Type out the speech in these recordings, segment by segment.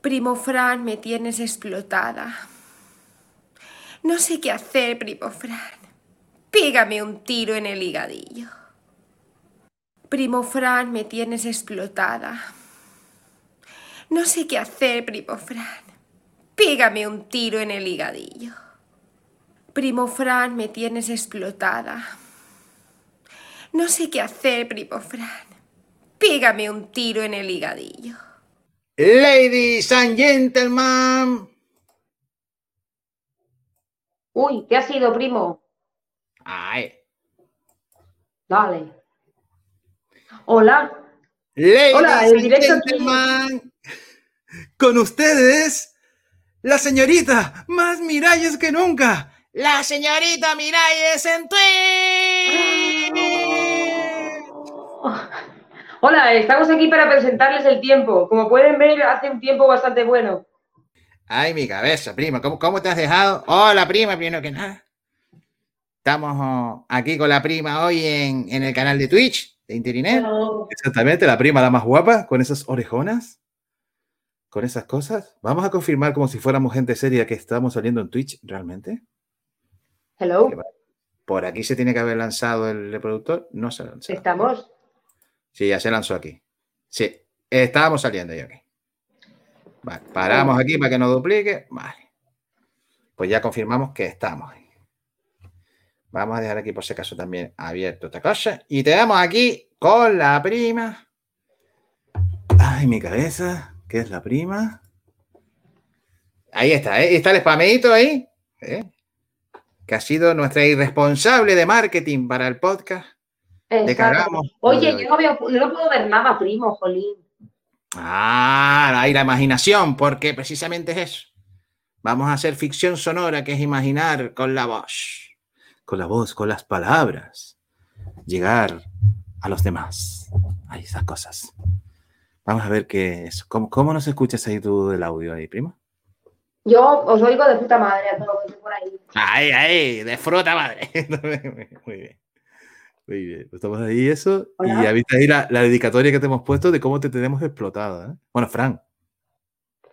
Primo Fran, me tienes explotada. No sé qué hacer, primo Fran. Pégame un tiro en el higadillo. Primo Fran, me tienes explotada. No sé qué hacer, primo Fran. Pégame un tiro en el higadillo. Primo Fran, me tienes explotada. No sé qué hacer, primo Fran. Pégame un tiro en el higadillo. Ladies and gentlemen. Uy, ¿qué ha sido, primo? Ay. Dale. Hola. Ladies Hola, el directo gentlemen. Con ustedes, la señorita más Miralles que nunca. La señorita Miralles en Twitch. Hola, estamos aquí para presentarles el tiempo. Como pueden ver, hace un tiempo bastante bueno. Ay, mi cabeza, prima. ¿Cómo, cómo te has dejado? Hola, prima, primero que nada. Estamos oh, aquí con la prima hoy en, en el canal de Twitch de Interinet. Exactamente, la prima, la más guapa, con esas orejonas, con esas cosas. Vamos a confirmar como si fuéramos gente seria que estamos saliendo en Twitch realmente. Hello. Por aquí se tiene que haber lanzado el reproductor. No se ha lanzado. Estamos. Sí, ya se lanzó aquí. Sí, estábamos saliendo ya aquí. Paramos aquí para que no duplique. Vale. Pues ya confirmamos que estamos. Vamos a dejar aquí por si acaso también abierto esta cosa. Y te damos aquí con la prima. Ay, mi cabeza. ¿Qué es la prima? Ahí está, ¿eh? Está el spameito ahí. ¿eh? Que ha sido nuestra irresponsable de marketing para el podcast. Le Exacto. cagamos. Oye, yo no, veo, no puedo ver nada, primo, jolín. Ah, ahí la imaginación, porque precisamente es eso. Vamos a hacer ficción sonora, que es imaginar con la voz, con la voz, con las palabras, llegar a los demás. Ahí esas cosas. Vamos a ver qué es. ¿Cómo, cómo nos escuchas ahí tú del audio ahí, prima? Yo os oigo de puta madre a todos por ahí. Ahí, ahí, de fruta madre. Muy bien. Muy bien. Pues Estamos ahí eso. Hola. Y ya viste ahí la, la dedicatoria que te hemos puesto de cómo te tenemos explotada. ¿eh? Bueno, Fran.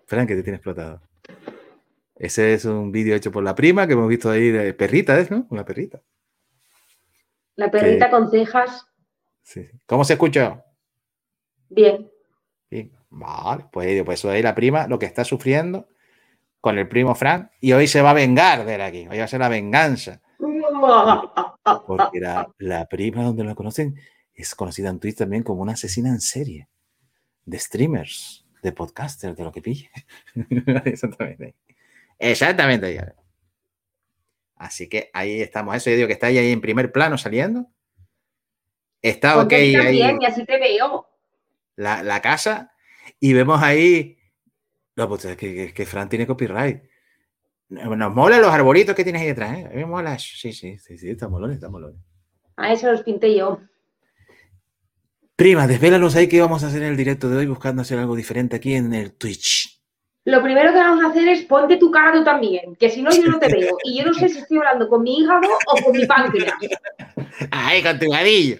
Fran, que te tiene explotado. Ese es un vídeo hecho por la prima que hemos visto ahí de perrita, ¿es, no? Una perrita. La perrita con cejas. Sí. ¿Cómo se escuchó? Bien. Sí. Vale, pues, pues eso ahí la prima, lo que está sufriendo con el primo Fran. Y hoy se va a vengar de él aquí. Hoy va a ser la venganza. Porque la, la prima donde la conocen es conocida en Twitch también como una asesina en serie de streamers, de podcasters, de lo que pille. Exactamente. Exactamente. Así que ahí estamos. Eso yo digo que está ahí, ahí en primer plano saliendo. Está ok ahí bien y así te veo. la, la casa y vemos ahí. No, pues es que, que, que Fran tiene copyright. Nos mola los arbolitos que tienes ahí detrás, ¿eh? A mí me mola. Sí, sí, sí, sí, está molón, está molón. A eso los pinté yo. Prima, desvélanos ahí que vamos a hacer en el directo de hoy buscando hacer algo diferente aquí en el Twitch. Lo primero que vamos a hacer es ponte tu cara tú también, que si no yo no te veo. Y yo no sé si estoy hablando con mi hígado o con mi páncreas. Ahí con tu gadillo.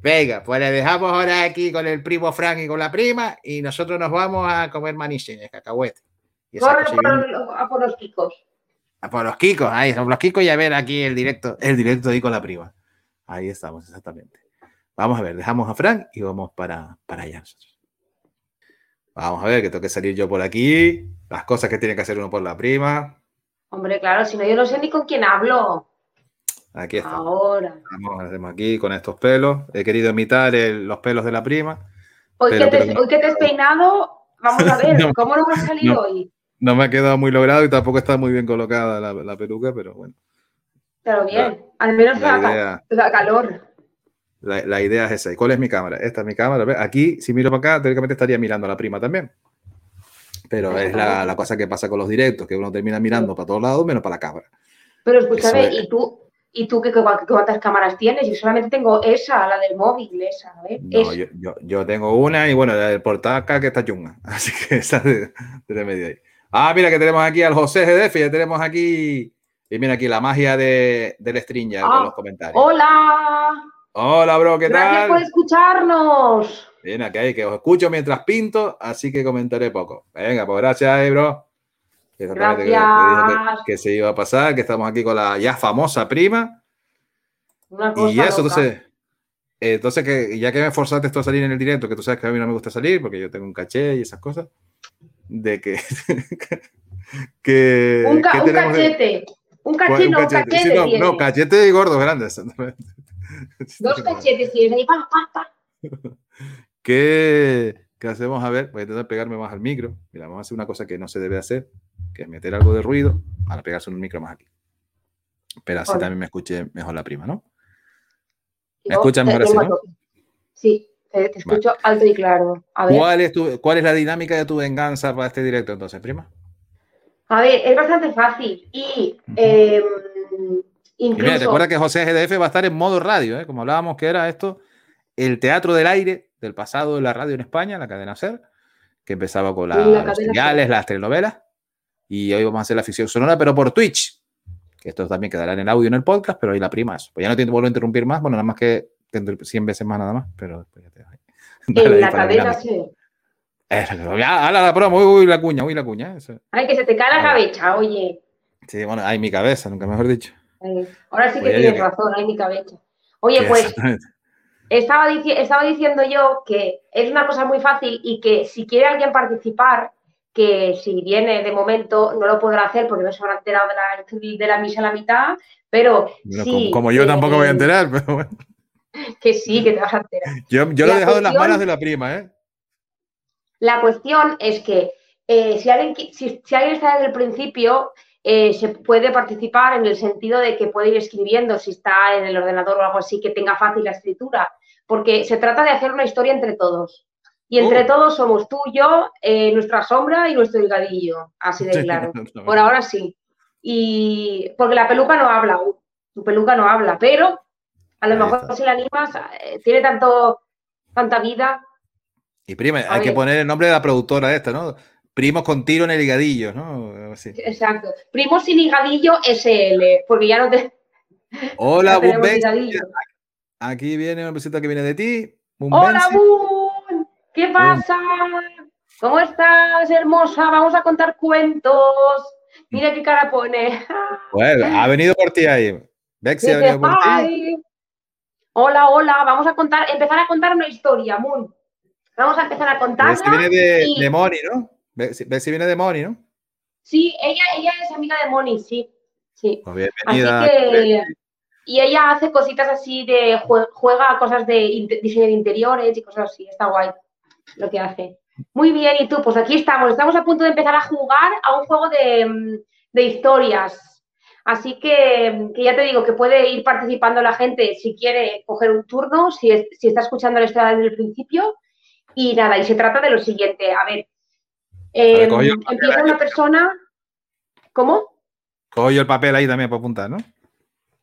Venga, pues le dejamos ahora aquí con el primo Frank y con la prima y nosotros nos vamos a comer manicines, cacahuete. Y esa Corre por cosilla. los, a por los picos. A por los Kikos, ahí son los Kikos y a ver aquí el directo, el directo ahí con la prima. Ahí estamos, exactamente. Vamos a ver, dejamos a Frank y vamos para, para allá nosotros. Vamos a ver, que tengo que salir yo por aquí. Las cosas que tiene que hacer uno por la prima. Hombre, claro, si no yo no sé ni con quién hablo. Aquí está. Ahora. Vamos, hacemos aquí con estos pelos. He querido imitar el- los pelos de la prima. Hoy, Pero- que te, pero- hoy que te has peinado, vamos a ver, No, ¿cómo nos va a salir no. hoy? No me ha quedado muy logrado y tampoco está muy bien colocada la, la peluca, pero bueno. Pero bien, al menos La idea, da calor. la, la idea es esa. ¿Y cuál es mi cámara? Esta es mi cámara. Aquí, si miro para acá, teóricamente estaría mirando a la prima también. Pero es la, la cosa que pasa con los directos, que uno termina mirando para todos lados menos para la cámara. Pero escúchame, es. ¿y tú? ¿Y tú qué, cuántas cámaras tienes? Yo solamente tengo esa, la del móvil, esa, ver. No, esa. yo, yo, yo tengo una y bueno, la del portaca que está chunga. Así que esa de, de medio ahí. Ah, mira que tenemos aquí al José GDF, ya tenemos aquí. Y mira aquí la magia de, del Stringer Ah, con los comentarios. ¡Hola! Hola, bro, ¿qué Gracias tal? por escucharnos. Bien, acá hay que os escucho mientras pinto, así que comentaré poco. Venga, pues gracias, eh, bro. Gracias. Que, que, se iba a pasar, que estamos aquí con la ya famosa prima. Una cosa Y eso, loca. entonces, entonces que ya que me forzaste esto a salir en el directo, que tú sabes que a mí no me gusta salir porque yo tengo un caché y esas cosas, de que... que Un, ca- ¿qué un cachete. Un ¿Cuál- cachete, un no, un cachete? cachete. Sí, no, no, cachete y gordo grande. exactamente. Dos cachetes tienes ahí, pa, pa, pa. ¿Qué, qué hacemos? A ver, voy a intentar pegarme más al micro. Mira, vamos a hacer una cosa que no se debe hacer, que es meter algo de ruido para pegarse un micro más aquí. Pero así también me escuche mejor la prima, ¿no? ¿Me te mejor así, no? Sí, te, te escucho alto y claro. A ver. ¿Cuál es, tu, ¿Cuál es la dinámica de tu venganza para este directo entonces, prima? A ver, es bastante fácil. Y eh, Y mira, incluso. recuerda que José GDF va a estar en modo radio, ¿eh? como hablábamos que era esto, el teatro del aire del pasado de la radio en España, la cadena SER, que empezaba con la- La los las telenovelas, y hoy vamos a hacer la ficción sonora, pero por Twitch, que esto también quedará en el audio en el podcast, pero hoy la prima es. Pues ya no te vuelvo a interrumpir más, bueno, nada más que 100 veces más nada más, pero después ya te ahí. Dale en la cadena. Eso, ya, hala la promo, uy, uy, la cuña, uy, la cuña. eso. Ay, que se te cae la cabeza, oye. Sí, bueno, hay mi cabeza, nunca mejor dicho. Ahora sí que tienes que- razón, hay mi cabeza. Oye, pues estaba, dici- estaba diciendo yo que es una cosa muy fácil y que si quiere alguien participar, que si viene de momento no lo podrá hacer porque no se habrá enterado de la, de la misa a la mitad, pero Bueno, sí, como, como yo eh, tampoco voy a enterar, pero bueno. Que sí, que te vas a enterar. Yo, yo lo he dejado en las manos de la prima, ¿eh? La cuestión es que eh, si, alguien, si, si alguien está desde el principio, eh, se puede participar en el sentido de que puede ir escribiendo si está en el ordenador o algo así, que tenga fácil la escritura, porque se trata de hacer una historia entre todos. Y entre Oh. todos somos tú, yo, eh, nuestra sombra y nuestro higadillo, así de claro. Por ahora sí. Y porque la peluca no habla tu peluca no habla, pero a lo Ahí mejor está. si la animas, eh, tiene tanto, tanta vida. Y prima, hay que poner el nombre de la productora esta, ¿no? Primos con tiro en el higadillo, ¿no? Así. Exacto. Primo sin higadillo SL, porque ya no te. Hola, higadillo. Aquí viene una visita que viene de ti. Hola. Boom. ¿Qué pasa? ¿Cómo estás, hermosa? Vamos a contar cuentos. Mira qué cara pone. Bueno, ha venido por ti ahí. Bexi ha venido por ti. Hola, hola. Vamos a contar, empezar a contar una historia, Moon. Vamos a empezar a contarla. Bexi viene de, y- de Moni, ¿no? Bexi, Bexi viene de Moni, ¿no? Sí, ella, ella es amiga de Moni, sí. Sí. Pues Así bienvenida. que. Y ella hace cositas así de. jue- Juega cosas de diseño de interiores y cosas así. Está guay lo que hace. Muy bien, y tú, pues aquí estamos. Estamos a punto de empezar a jugar a un juego de, mm, de historias. Así que, que ya te digo que puede ir participando la gente si quiere coger un turno, si, es- si está escuchando la historia desde el principio. Y nada, y se trata de lo siguiente. A ver, eh, empieza una persona. ¿Cómo? Cojo yo el papel ahí también para apuntar, ¿no?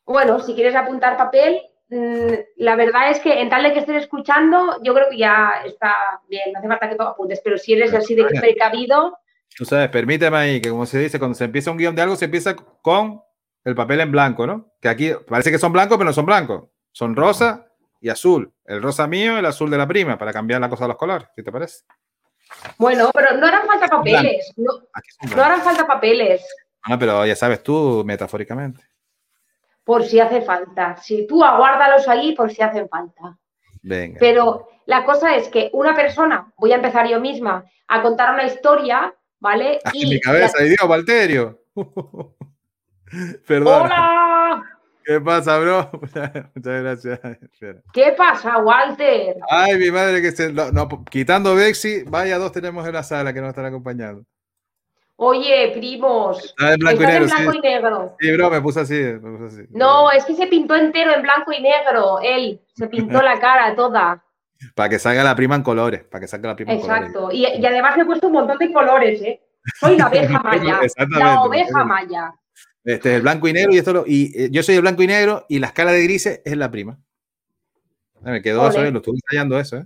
Bueno, si quieres apuntar papel, mm, la verdad es que en tal de que estés escuchando, yo creo que ya está bien, no hace falta que tú apuntes, pero si eres así de precavido, Tú sabes, permíteme ahí, que como se dice, cuando se empieza un guion de algo, se empieza con el papel en blanco, ¿no? Que aquí parece que son blancos, pero no son blancos. Son rosa y azul. El rosa mío, el azul de la prima, para cambiar la cosa de los colores, ¿qué te parece? bueno, pero no harán falta papeles, no, no harán falta papeles, Ah, pero ya sabes tú, metafóricamente. por si hace falta. Si tú aguárdalos ahí por si hacen falta. Venga. Pero la cosa es que una persona, voy a empezar yo misma, a contar una historia, ¿vale? Ay, Y mi cabeza, y Dios, Valterio. Perdón. ¡Hola! ¿Qué pasa, bro? Muchas gracias. ¿Qué pasa, Walter? Ay, mi madre, que se. No, no, quitando Bexi, vaya dos tenemos en la sala que nos están acompañando. Oye, primos, Está en blanco y en negro, blanco sí. y negro. Sí, bro, me puse así. Me puse así. No, es que se pintó entero en blanco y negro, él. Se pintó la cara toda. Para que salga la prima en colores. Para que salga la prima en colores. Exacto. Y, y además le he puesto un montón de colores, ¿eh? Soy la oveja maya. La oveja maya. Este es el blanco y negro y esto lo, y eh, yo soy el blanco y negro y la escala de grises es la prima. Me quedó eso, lo estuve ensayando eso, ¿eh?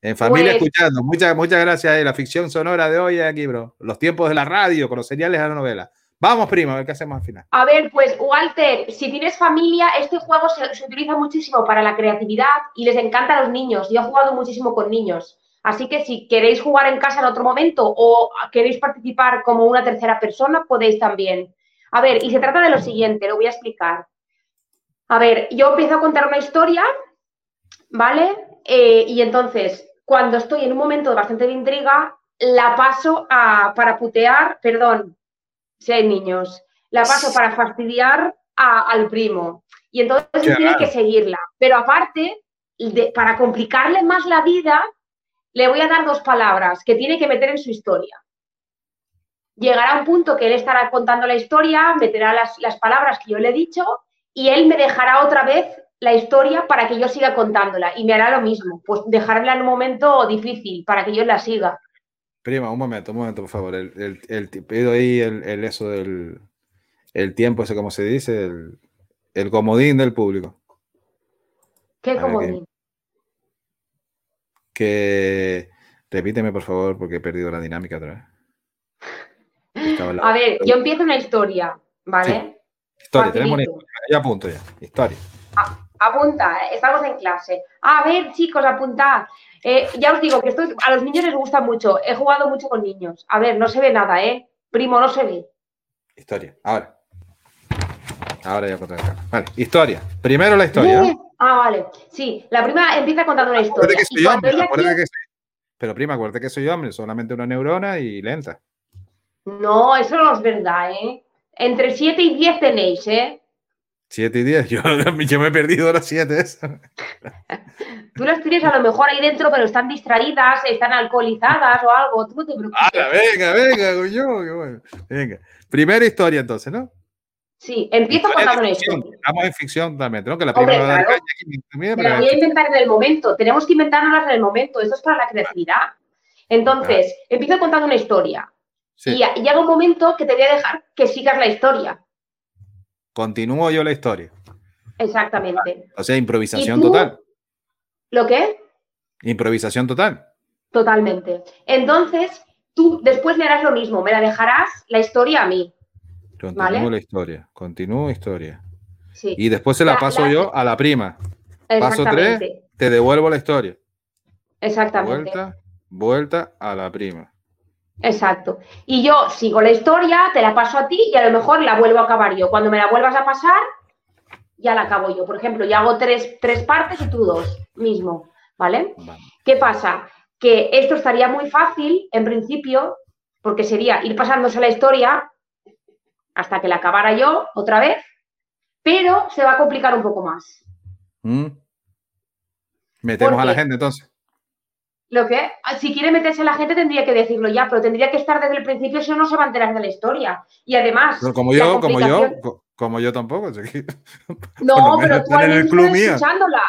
En familia Pues- escuchando. Muchas, muchas gracias. eh, La ficción sonora de hoy aquí, bro. Los tiempos de la radio, con los seriales de la novela. Vamos, prima, a ver qué hacemos al final. A ver, pues Walter, si tienes familia, este juego se, se utiliza muchísimo para la creatividad y les encanta a los niños. Yo he jugado muchísimo con niños. Así que si queréis jugar en casa en otro momento o queréis participar como una tercera persona, podéis también. A ver, y se trata de lo siguiente, lo voy a explicar. A ver, yo empiezo a contar una historia, ¿vale? Eh, y entonces, cuando estoy en un momento de bastante intriga, la paso a, para putear, perdón, si hay niños, la paso para fastidiar a- al primo. Y entonces Claro. tiene que seguirla. Pero aparte, de- para complicarle más la vida, le voy a dar dos palabras que tiene que meter en su historia. Llegará un punto que él estará contando la historia, meterá las, las palabras que yo le he dicho y él me dejará otra vez la historia para que yo siga contándola y me hará lo mismo, pues dejarla en un momento difícil para que yo la siga. Prima, un momento, un momento, por favor. El, el, pido ahí el, el eso del el tiempo, ese como se dice, el, el comodín del público. ¿Qué comodín? Que repíteme, por favor, porque he perdido la dinámica otra vez. La- A ver, yo empiezo una historia, ¿vale? Historia, tenemos una facilito. historia. Ya apunto ya. Historia. Apunta, estamos en clase. A ver, chicos, apuntad. Eh, ya os digo que esto a los niños les gusta mucho. He jugado mucho con niños. A ver, no se ve nada, ¿eh? Primo, no se ve. Historia. Ahora. Ahora ya conté acá. Vale, historia. Primero la historia. Eh, Ah, vale. Sí, la prima empieza contando una historia. Que soy hombre. que Pero prima, acuérdate que soy hombre, solamente una neurona y lenta. No, eso no es verdad, ¿eh? Entre 7 y 10 tenéis, ¿eh? 7 y 10. Yo, yo me he perdido las 7 esas. Tú las tienes a lo mejor ahí dentro, pero están distraídas, están alcoholizadas o algo. Tú no te preocupes. Ah, venga, venga, qué bueno. Venga. Primera historia entonces, ¿no? Sí, empiezo contando una historia. Estamos en ficción totalmente, ¿no? Que la Hombre, primera dar claro. pero- la voy a inventar en el momento. Tenemos que inventárnoslas en el momento. Esto es para la creatividad. Entonces, empiezo contando una historia. Sí. Y, y llega un momento que te voy a dejar que sigas la historia. Continúo yo la historia. Exactamente. O sea, improvisación total. ¿Lo qué? Improvisación total. Totalmente. Entonces, tú después me harás lo mismo. Me la dejarás la historia a mí. Continúo Vale. la historia. Continúo historia. Sí. Y después se la La- paso la- yo a la prima. paso tres. Te devuelvo la historia. Exactamente. Vuelta, vuelta a la prima. Exacto. Y yo sigo la historia, te la paso a ti y a lo mejor la vuelvo a acabar yo. Cuando me la vuelvas a pasar, ya la acabo yo. Por ejemplo, yo hago tres, tres partes y tú dos mismo. ¿Vale? Vale. ¿Qué pasa? Que esto estaría muy fácil en principio, porque sería ir pasándose la historia hasta que la acabara yo otra vez, pero se va a complicar un poco más. ¿Mm? Metemos ¿Por a la gente entonces. Lo que, si quiere meterse la gente tendría que decirlo ya, pero tendría que estar desde el principio, si no, se va a enterar de la historia. Y además, Pero como yo, como yo, co- como yo tampoco. que- No, lo pero tú al menos estarás escuchándola.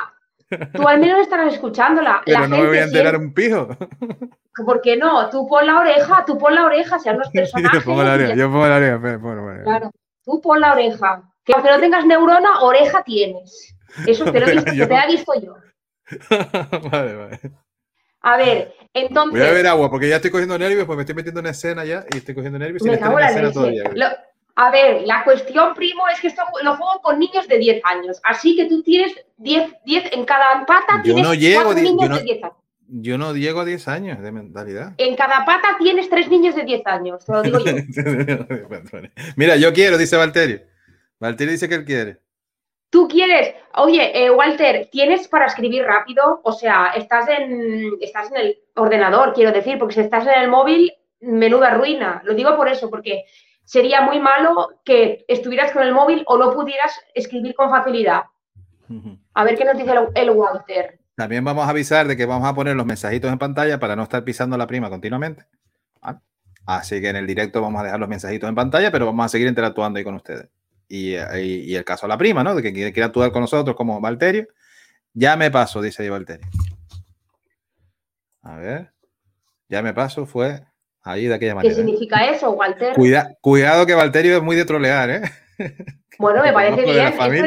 Tú al menos estarás escuchándola. Pero la no me voy a gente enterar siempre- un pijo. ¿Por qué no? Tú pon la oreja, tú pon la oreja, sean los personajes. yo pongo la oreja, yo pongo la oreja. bueno, bueno. Claro, tú pon la oreja. Que aunque no tengas neurona, oreja tienes. Eso te lo he visto, Yo- te la he visto yo. vale, vale. A ver, entonces. Voy a beber agua porque ya estoy cogiendo nervios, pues me estoy metiendo en escena ya y estoy cogiendo nervios Me cago en la escena todavía. Lo- a ver, la cuestión, primo, es que esto lo juego con niños de 10 años. Así que tú tienes 10, 10 en cada pata, Yo tienes no llego a niños yo no- de 10 años. Yo no llego a 10 años de mentalidad. En cada pata tienes tres niños de 10 años, te lo digo yo. Mira, yo quiero, dice Valterio. Valterio dice que él quiere. Tú quieres, oye, eh, Walter, ¿tienes para escribir rápido? O sea, estás en, estás en el ordenador, quiero decir, porque si estás en el móvil, menuda ruina. Lo digo por eso, porque sería muy malo que estuvieras con el móvil o no pudieras escribir con facilidad. A ver qué nos dice el, el Walter. También vamos a avisar de que vamos a poner los mensajitos en pantalla para no estar pisando la prima continuamente. Así que en el directo vamos a dejar los mensajitos en pantalla, pero vamos a seguir interactuando ahí con ustedes. Y, el caso de la prima, ¿no? De que quiere, actuar con nosotros como Valterio. Ya me paso, dice ahí Valterio. A ver. Ya me paso, fue ahí de aquella ¿Qué manera. ¿eh? significa eso, Walter? Cuida- cuidado que Valterio es muy de trolear, ¿eh? Bueno, me parece la bien.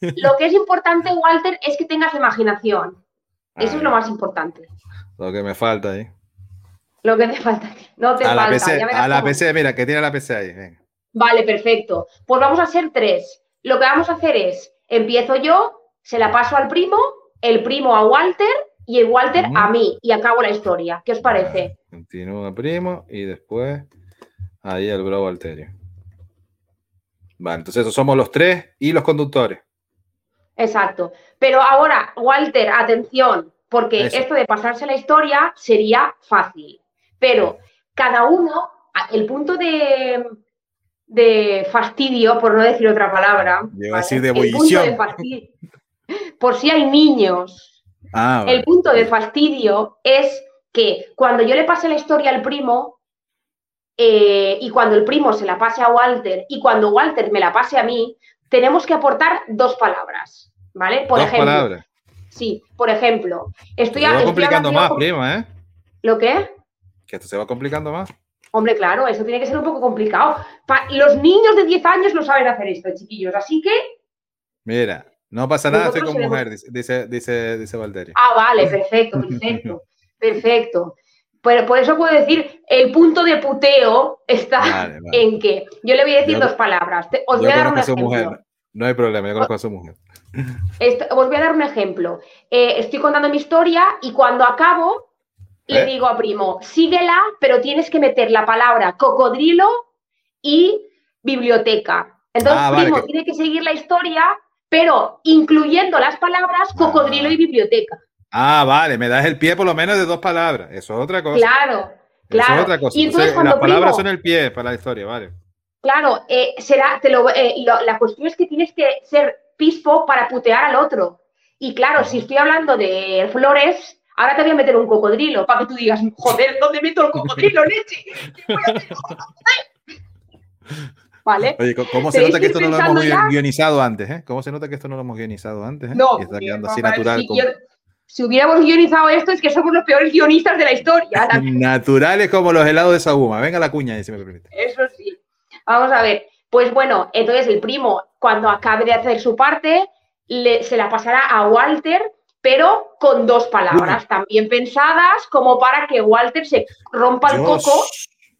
es- lo que es importante, Walter, es que tengas imaginación. Eso es lo más importante. Lo que me falta ahí. Lo que te falta. No te A la falta. PC, ya verás a la cómo. PC, mira, que tiene la PC ahí. Venga. Vale, perfecto. Pues vamos a ser tres. Lo que vamos a hacer es, empiezo yo, se la paso al primo, el primo a Walter y el Walter a mí y acabo la historia. ¿Qué os parece? Continúa primo y después ahí el bro Walterio. Vale, entonces esos somos los tres y los conductores. Exacto. Pero ahora, Walter, atención, porque esto de pasarse la historia sería fácil. Pero cada uno, el punto de, de fastidio, por no decir otra palabra. de ebullición. por si hay niños. Ah, el punto de fastidio es que cuando yo le pase la historia al primo, eh, y cuando el primo se la pase a Walter, y cuando Walter me la pase a mí, tenemos que aportar dos palabras. ¿Vale? Por ejemplo. Palabras. Sí, por ejemplo. Estoy, se va complicando más, prima, ¿eh? ¿Lo qué? Que esto se va complicando más. Hombre, claro, eso tiene que ser un poco complicado. los niños de 10 años no saben hacer esto, chiquillos, así que. Mira, no pasa nada, estoy con mujer, dice, dice, dice. Ah, vale, perfecto, perfecto. perfecto. Pero por eso puedo decir, el punto de puteo está en que yo le voy a decir dos palabras. Os voy a dar un ejemplo. No hay problema, yo conozco a su mujer. os voy a dar un ejemplo. Eh, estoy contando mi historia y cuando acabo, le ¿Eh? digo a Primo, síguela, pero tienes que meter la palabra cocodrilo y biblioteca. Entonces, ah, Primo tiene que seguir la historia, pero incluyendo las palabras ah. cocodrilo y biblioteca. Ah, vale, me das el pie por lo menos de dos palabras. Eso es otra cosa. Claro, claro. Eso es otra cosa. Y entonces, las palabras son el pie para la historia, vale. Claro, eh, será, te lo, eh, la cuestión es que tienes que ser pispo para putear al otro. Y claro, si estoy hablando de flores, ahora te voy a meter un cocodrilo para que tú digas, joder, ¿dónde meto el cocodrilo, leche? ¿Vale? Oye, ¿cómo se nota que esto no lo hemos guionizado antes? Eh? ¿Cómo se nota que esto no lo hemos guionizado antes? Eh? No, está quedando así natural. Si, hubiéramos guionizado esto, es que somos los peores guionistas de la historia. Naturales como los helados de Saguma. Venga la cuña, si me permite. Eso sí. Vamos a ver. Pues bueno, entonces el primo, cuando acabe de hacer su parte, se la pasará a Walter, pero con dos palabras también pensadas, como para que Walter se rompa el coco.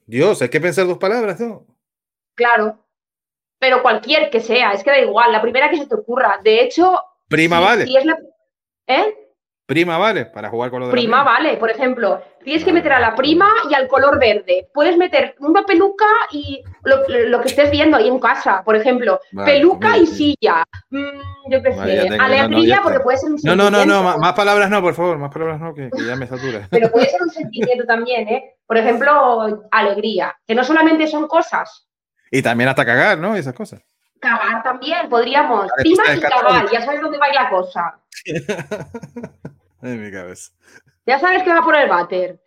Dios, hay que pensar dos palabras, ¿no? Claro. Pero cualquier que sea, es que da igual, la primera que se te ocurra. De hecho. Prima vale. ¿Eh? Prima vale, para jugar con lo de prima, vale, por ejemplo, tienes que meter a la prima y al color verde. Puedes meter una peluca y lo, que estés viendo ahí en casa, por ejemplo, peluca y silla. Mm, yo qué sé, alegría porque puede ser un sentimiento. No, no, no, no, más, palabras no, por favor, más palabras no, que, ya me satura. Pero puede ser un sentimiento también, ¿eh? Por ejemplo, alegría, que no solamente son cosas. Y también hasta cagar, ¿no? Esas cosas. Cagar también, podríamos. Prima y cagar, ya sabes dónde va la cosa. en mi cabeza. Ya sabes que va por el váter.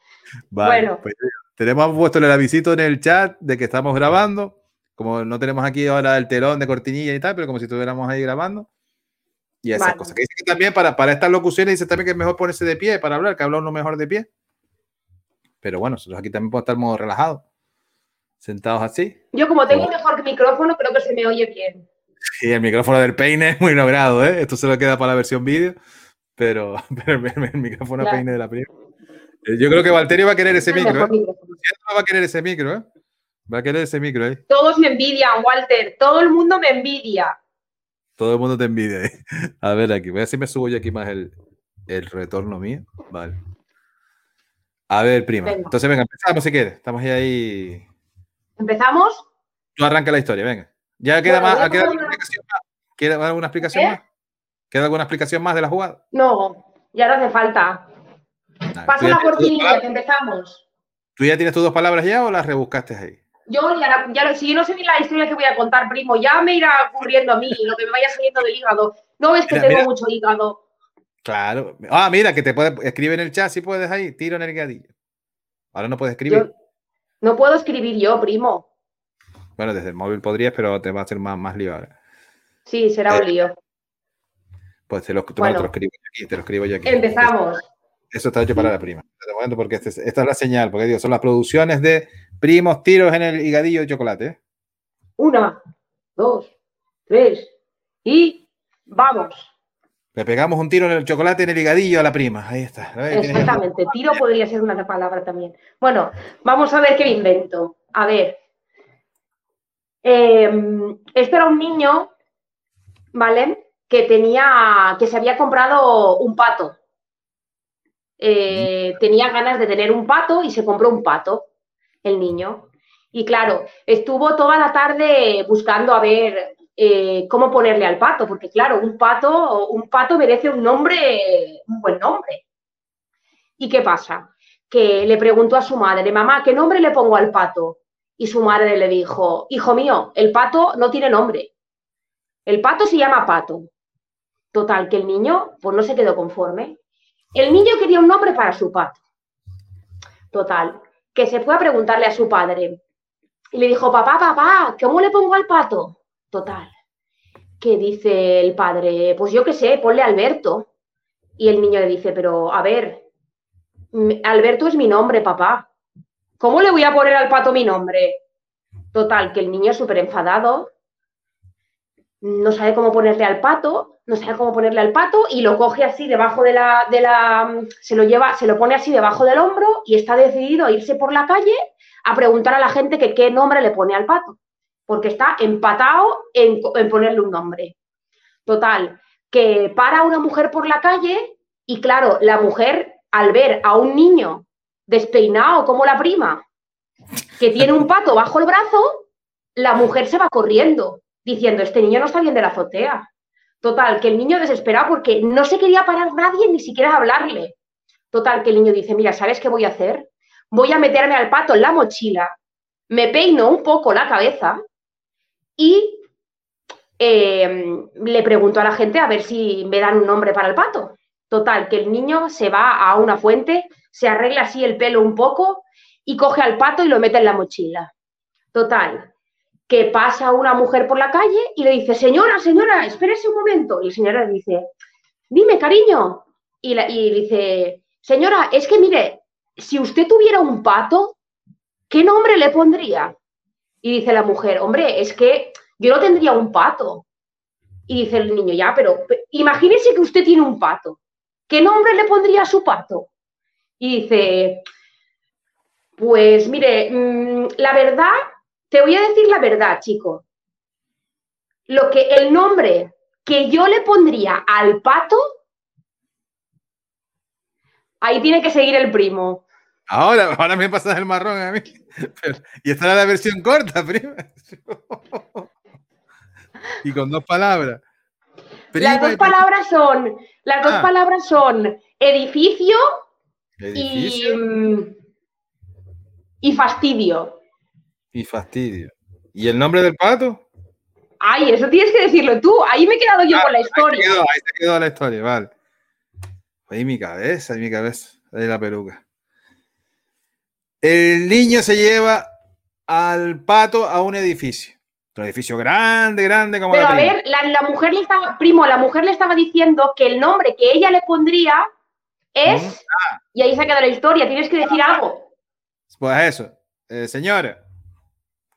bueno. Pues, tenemos puesto el avisito en el chat de que estamos grabando. Como no tenemos aquí ahora el telón de cortinilla y tal, pero como si estuviéramos ahí grabando. Y esas cosas. Que dice que también para, para estas locuciones dice también que es mejor ponerse de pie para hablar, que habla uno mejor de pie. Pero bueno, nosotros aquí también podemos estar modo relajado. Sentados así. Yo como tengo mejor micrófono, creo que se me oye bien. Sí, el micrófono del peine es muy logrado, ¿eh? Esto se lo queda para la versión vídeo pero, pero el, micrófono peine de la prima. Eh, yo creo que Valterio va a querer ese micro. ¿eh? va a querer ese micro, ¿eh? Va a querer ese micro ahí. Todos me envidian, Walter. Todo el mundo me envidia. Todo el mundo te envidia. ¿eh? A ver aquí, voy a ver si me subo yo aquí más el, el retorno mío. Vale. A ver, prima. Entonces, venga, empezamos si quieres. Estamos ahí. ¿Empezamos? Tú arranca la historia, venga. ¿Ya queda más? ¿Queda alguna explicación más? ¿Queda alguna explicación ¿Eh? más? ¿Queda alguna explicación más de la jugada? No, ya no hace falta. Pasa la cortinilla, que empezamos. ¿Tú ya tienes tus dos palabras ya o las rebuscaste ahí? Yo ya, ya, si yo no sé ni la historia que voy a contar, primo, ya me irá ocurriendo a mí lo que me vaya saliendo del hígado. No ves que tengo mucho hígado. Claro. Ah, mira, que te puede escribir en el chat si puedes ahí, tiro en el gadillo. Ahora no puedes escribir. no puedo escribir yo, primo. Bueno, desde el móvil podrías, pero te va a hacer más, más lío ahora. Sí, será un eh, lío. Pues te lo, escribo aquí, te lo escribo yo aquí. Empezamos. Eso está hecho para la prima. Porque este esta es la señal, porque digo, son las producciones de primos tiros en el higadillo de chocolate. Una, dos, tres y vamos. Le pegamos un tiro en el chocolate en el higadillo a la prima. Ahí está. Exactamente. Tiro podría ser una palabra también. Bueno, vamos a ver qué invento. A ver. Em, esto era un niño, ¿vale? Que tenía, que se había comprado un pato. Eh, tenía ganas de tener un pato y se compró un pato, el niño. Y claro, estuvo toda la tarde buscando a ver eh, cómo ponerle al pato, porque claro, un pato, un pato merece un nombre, un buen nombre. ¿Y qué pasa? Que le preguntó a su madre, mamá, ¿qué nombre le pongo al pato? Y su madre le dijo, hijo mío, el pato no tiene nombre. El pato se llama pato. Total, que el niño pues no se quedó conforme. El niño quería un nombre para su pato. Total, que se fue a preguntarle a su padre. Y le dijo, papá, papá, ¿cómo le pongo al pato? Total, que dice el padre, pues yo qué sé, ponle Alberto. Y el niño le dice, pero a ver, Alberto es mi nombre, papá. ¿Cómo le voy a poner al pato mi nombre? Total, que el niño es súper enfadado, no sabe cómo ponerle al pato, no sabe cómo ponerle al pato y lo coge así debajo de la, de la, se lo lleva, se lo pone así debajo del hombro y está decidido a irse por la calle a preguntar a la gente que qué nombre le pone al pato, porque está empatado en ponerle un nombre. Total, que para una mujer por la calle y claro, la mujer al ver a un niño despeinado como la prima, que tiene un pato bajo el brazo, la mujer se va corriendo, diciendo, este niño no está bien de la azotea. Total, que el niño desesperado porque no se quería parar nadie ni siquiera hablarle. Total, que el niño dice, mira, ¿sabes qué voy a hacer? Voy a meterme al pato en la mochila, me peino un poco la cabeza y eh, le pregunto a la gente a ver si me dan un nombre para el pato. Total, que el niño se va a una fuente, se arregla así el pelo un poco y coge al pato y lo mete en la mochila. Total, que pasa una mujer por la calle y le dice, señora, señora, espérese un momento. Y la señora dice, dime, cariño. Y, y dice, señora, es que mire, si usted tuviera un pato, ¿qué nombre le pondría? Y dice la mujer, hombre, es que yo no tendría un pato. Y dice el niño, ya, pero imagínese que usted tiene un pato. ¿Qué nombre le pondría a su pato? Y dice, pues mire, mm, la verdad, te voy a decir la verdad, chico. Lo que el nombre que yo le pondría al pato, ahí tiene que seguir el primo. Ahora, ahora me pasas el marrón a mí. y esta era la versión corta, prima. y con dos palabras. las dos palabras son, las dos ah. palabras son edificio, Y, y fastidio. Y fastidio. ¿Y el nombre del pato? Ay, eso tienes que decirlo tú. Ahí me he quedado yo ah, con la historia. Ahí, ahí se quedó la historia, vale. Ahí mi cabeza, ahí mi cabeza. Ahí la peluca. El niño se lleva al pato a un edificio. Un edificio grande, grande como Pero a ver, la, mujer le estaba, primo, la mujer le estaba diciendo que el nombre que ella le pondría es. Mm. Ah. Y ahí se ha quedado la historia. Tienes que decir algo. Pues eso. Eh, señora,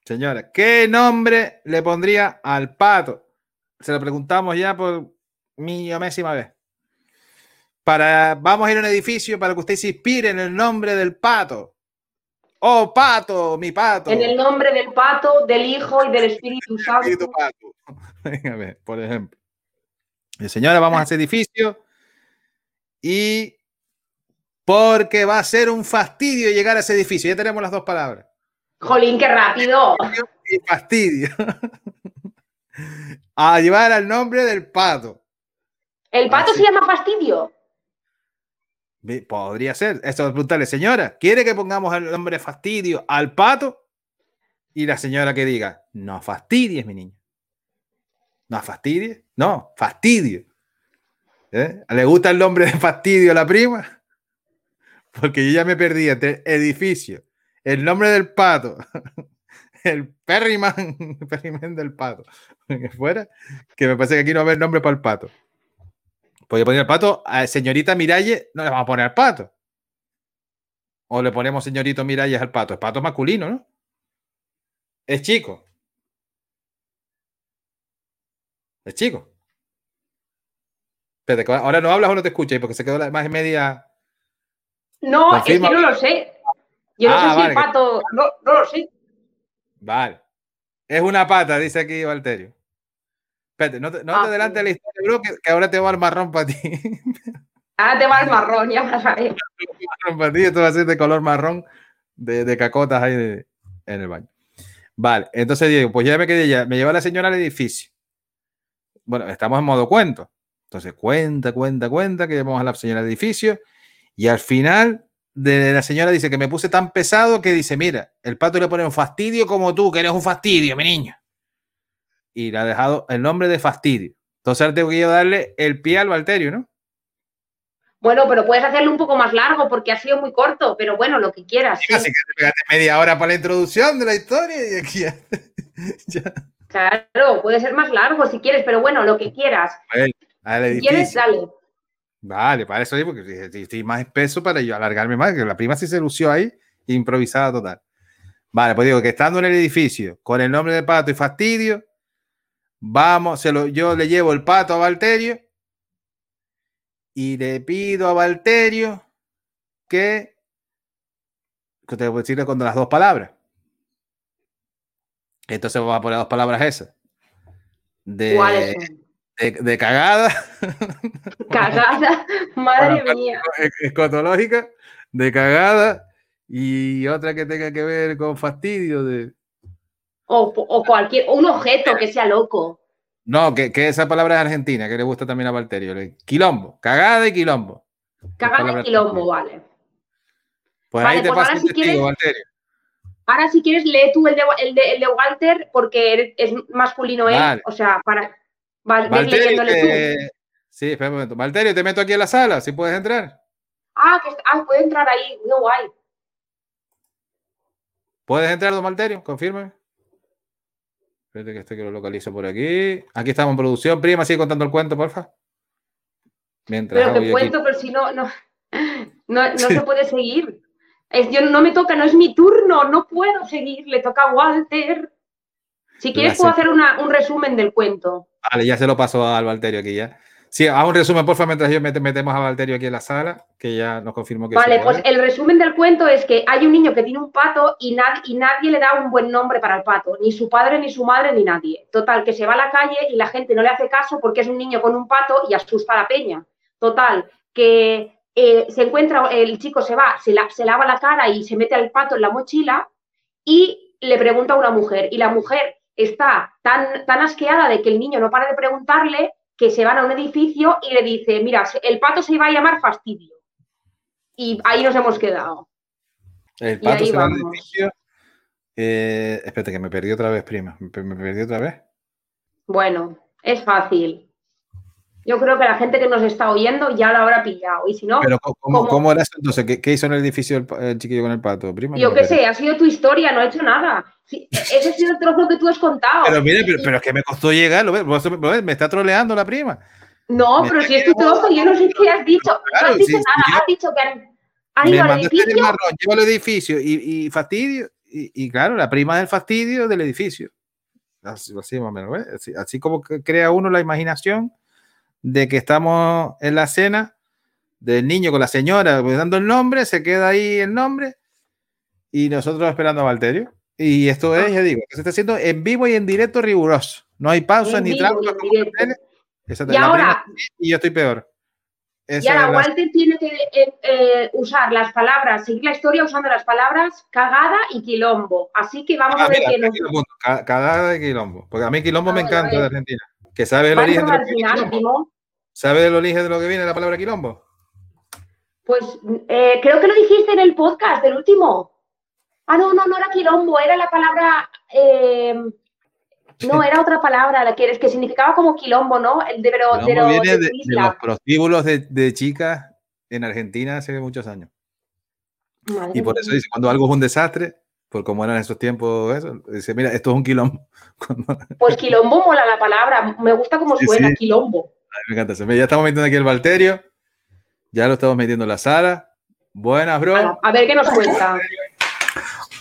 señora, ¿qué nombre le pondría al pato? Se lo preguntamos ya por millonésima vez. Para, vamos a ir a un edificio para que usted se inspire en el nombre del pato. Oh, pato, mi pato. En el nombre del pato, del Hijo y del Espíritu Santo. Espíritu pato. Venga, por ejemplo. Señora, vamos a ese edificio y porque va a ser un fastidio llegar a ese edificio. Ya tenemos las dos palabras. Jolín, qué rápido. Y fastidio. a llevar al nombre del pato. ¿El pato se llama fastidio? Podría ser. Esto es preguntarle, señora, ¿quiere que pongamos el nombre fastidio al pato? Y la señora que diga, no fastidies, mi niño. No fastidies. No, fastidio. ¿Eh? ¿Le gusta el nombre de fastidio a la prima? Porque yo ya me perdí entre edificio, el nombre del pato, el Perryman, Perryman del pato, que fuera, que me parece que aquí no va a haber nombre para el pato. Podría poner el pato a señorita Miralle, no le vamos a poner al pato. O le ponemos señorito Miralles al pato. Es pato masculino, ¿no? Es chico. Es chico. Ahora no hablas o no te escuchas porque se quedó la más media. No, es que no lo sé. Yo no ah, sé si el pato. No, no lo sé. Vale. Es una pata, dice aquí Valterio. Espérate, no te, no Ah, te adelantes sí. la historia, bro, que, que ahora te va el marrón para ti. Ahora te va el marrón, ya vas a ver. para ti, esto va a ser de color marrón de, de cacotas ahí de- en el baño. Vale, entonces digo, pues ya me quedé ya, me lleva la señora al edificio. Bueno, estamos en modo cuento. Entonces cuenta, cuenta, cuenta, que llevamos a la señora al edificio y al final de la señora dice que me puse tan pesado que dice, mira, el pato le pone un fastidio como tú, que eres un fastidio, mi niño. Y le ha dejado el nombre de fastidio. Entonces ahora tengo que yo darle el pie al Valterio, ¿no? Bueno, pero puedes hacerlo un poco más largo porque ha sido muy corto, pero bueno, lo que quieras. sí. Así que te pegaste media hora para la introducción de la historia y aquí ya. ya. Claro, puede ser más largo si quieres, pero bueno, lo que quieras. Bueno, al Si quieres, dale. Vale, para eso digo, porque estoy- más espeso para yo alargarme más, que la prima sí se lució ahí, improvisada total. Vale, pues digo que estando en el edificio con el nombre de pato y fastidio, vamos, se lo, yo le llevo el pato a Valterio y le pido a Valterio que, que te voy a decirle con las dos palabras. Entonces vamos a poner dos palabras esas. De. De, de cagada. Cagada, madre mía. e- escotológica, de cagada, y otra que tenga que ver con fastidio de. O, o cualquier, o un objeto que sea loco. No, que, que esa palabra es argentina, que le gusta también a Valterio. Quilombo, cagada y quilombo. Cagada y quilombo, vale. Pues Vale, ahí te pues ahora un si testigo, quieres- Valterio. Ahora, si quieres, lee tú el de, el de, el de Walter, porque es masculino él. Vale. O sea, para. Ves Valterio, te- Sí, espera un momento. Valterio, te meto aquí en la sala, si puedes entrar. Ah, que ah, puede entrar ahí. Qué guay. ¿Puedes entrar, don Valterio? Confírmame. Espérate que este que lo localizo por aquí. Aquí estamos en producción. Prima, sigue contando el cuento, porfa. Mientras Pero aquí- cuento, pero si no, no, no, no se puede seguir. Es, yo no me toca, no es mi turno, no puedo seguir, le toca a Walter. Si quieres, puedo hacer una- un resumen del cuento. Vale, ya se lo paso al Valterio aquí ya. Sí, haz un resumen, porfa, mientras yo mete- metemos a Valterio aquí en la sala, que ya nos confirmó que Vale, pues el resumen del cuento es que hay un niño que tiene un pato y, nad- y nadie le da un buen nombre para el pato, ni su padre, ni su madre, ni nadie. Total, que se va a la calle y la gente no le hace caso porque es un niño con un pato y asusta a la peña. Total, que eh, se encuentra, el chico se va, se, la- se lava la cara y se mete al pato en la mochila y le pregunta a una mujer. Y la mujer está tan, tan asqueada de que el niño no para de preguntarle que se van a un edificio y le dice, mira, el pato se iba a llamar Fastidio. Y ahí nos hemos quedado. El pato se va al vamos. edificio. Eh, espérate, que me perdí otra vez, prima. Me perdí otra vez. Bueno, es fácil. Yo creo que la gente que nos está oyendo ya lo habrá pillado. Y si no, Pero, ¿cómo, cómo, ¿cómo? era eso entonces? ¿Qué, qué hizo en el edificio el, el chiquillo con el pato, prima? yo qué sé, ha sido tu historia, no he hecho nada. Sí, ese ha sido el trozo que tú has contado. Pero mire, pero, pero es que me costó llegar, ¿lo ves? ¿Lo ves? Me está troleando la prima. no, me pero si es tu trozo, yo no sé qué has dicho. No Claro, has dicho sí, nada, yo- has dicho que han, han me ido al hacer el edificio. marrón, llevo al edificio y, y fastidio. Y, y claro, la prima del fastidio del edificio. Así, así más o menos, ¿ves? Así, así como que crea uno la imaginación de que estamos en la cena del niño con la señora pues, dando el nombre, se queda ahí el nombre y nosotros esperando a Valterio. Y esto es, ya digo, se está haciendo en vivo y en directo riguroso. No hay pausa En ni vivo y Y ahora, prima y yo estoy peor. y Esa ahora es la- Walter tiene que eh, eh, usar las palabras, seguir la historia usando las palabras cagada y quilombo. Así que vamos Ah, a ver mira, qué nos Cagada de quilombo. Porque a mí quilombo Ah, me encanta de Argentina. ¿Que sabe el origen de pero lo al que viene final, quilombo? Timo, ¿Sabe el origen de lo que viene la palabra quilombo? Pues eh, creo que lo dijiste en el podcast del último. Ah, no, no, no era quilombo, era la palabra. eh, no, era otra palabra, la que, que significaba como quilombo, ¿no? El de, pero, Quilombo viene de los prostíbulos de, chicas en Argentina hace muchos años. Madre Y por mía. eso dice, cuando algo es un desastre, por como eran esos tiempos, eso, dice, mira, esto es un quilombo. Pues quilombo mola la palabra, me gusta como Sí, suena, sí. quilombo. Ay, me encanta eso. Ya estamos metiendo aquí el Valterio. Ya lo estamos metiendo en la sala. Buenas, bro. A, ver qué nos cuenta.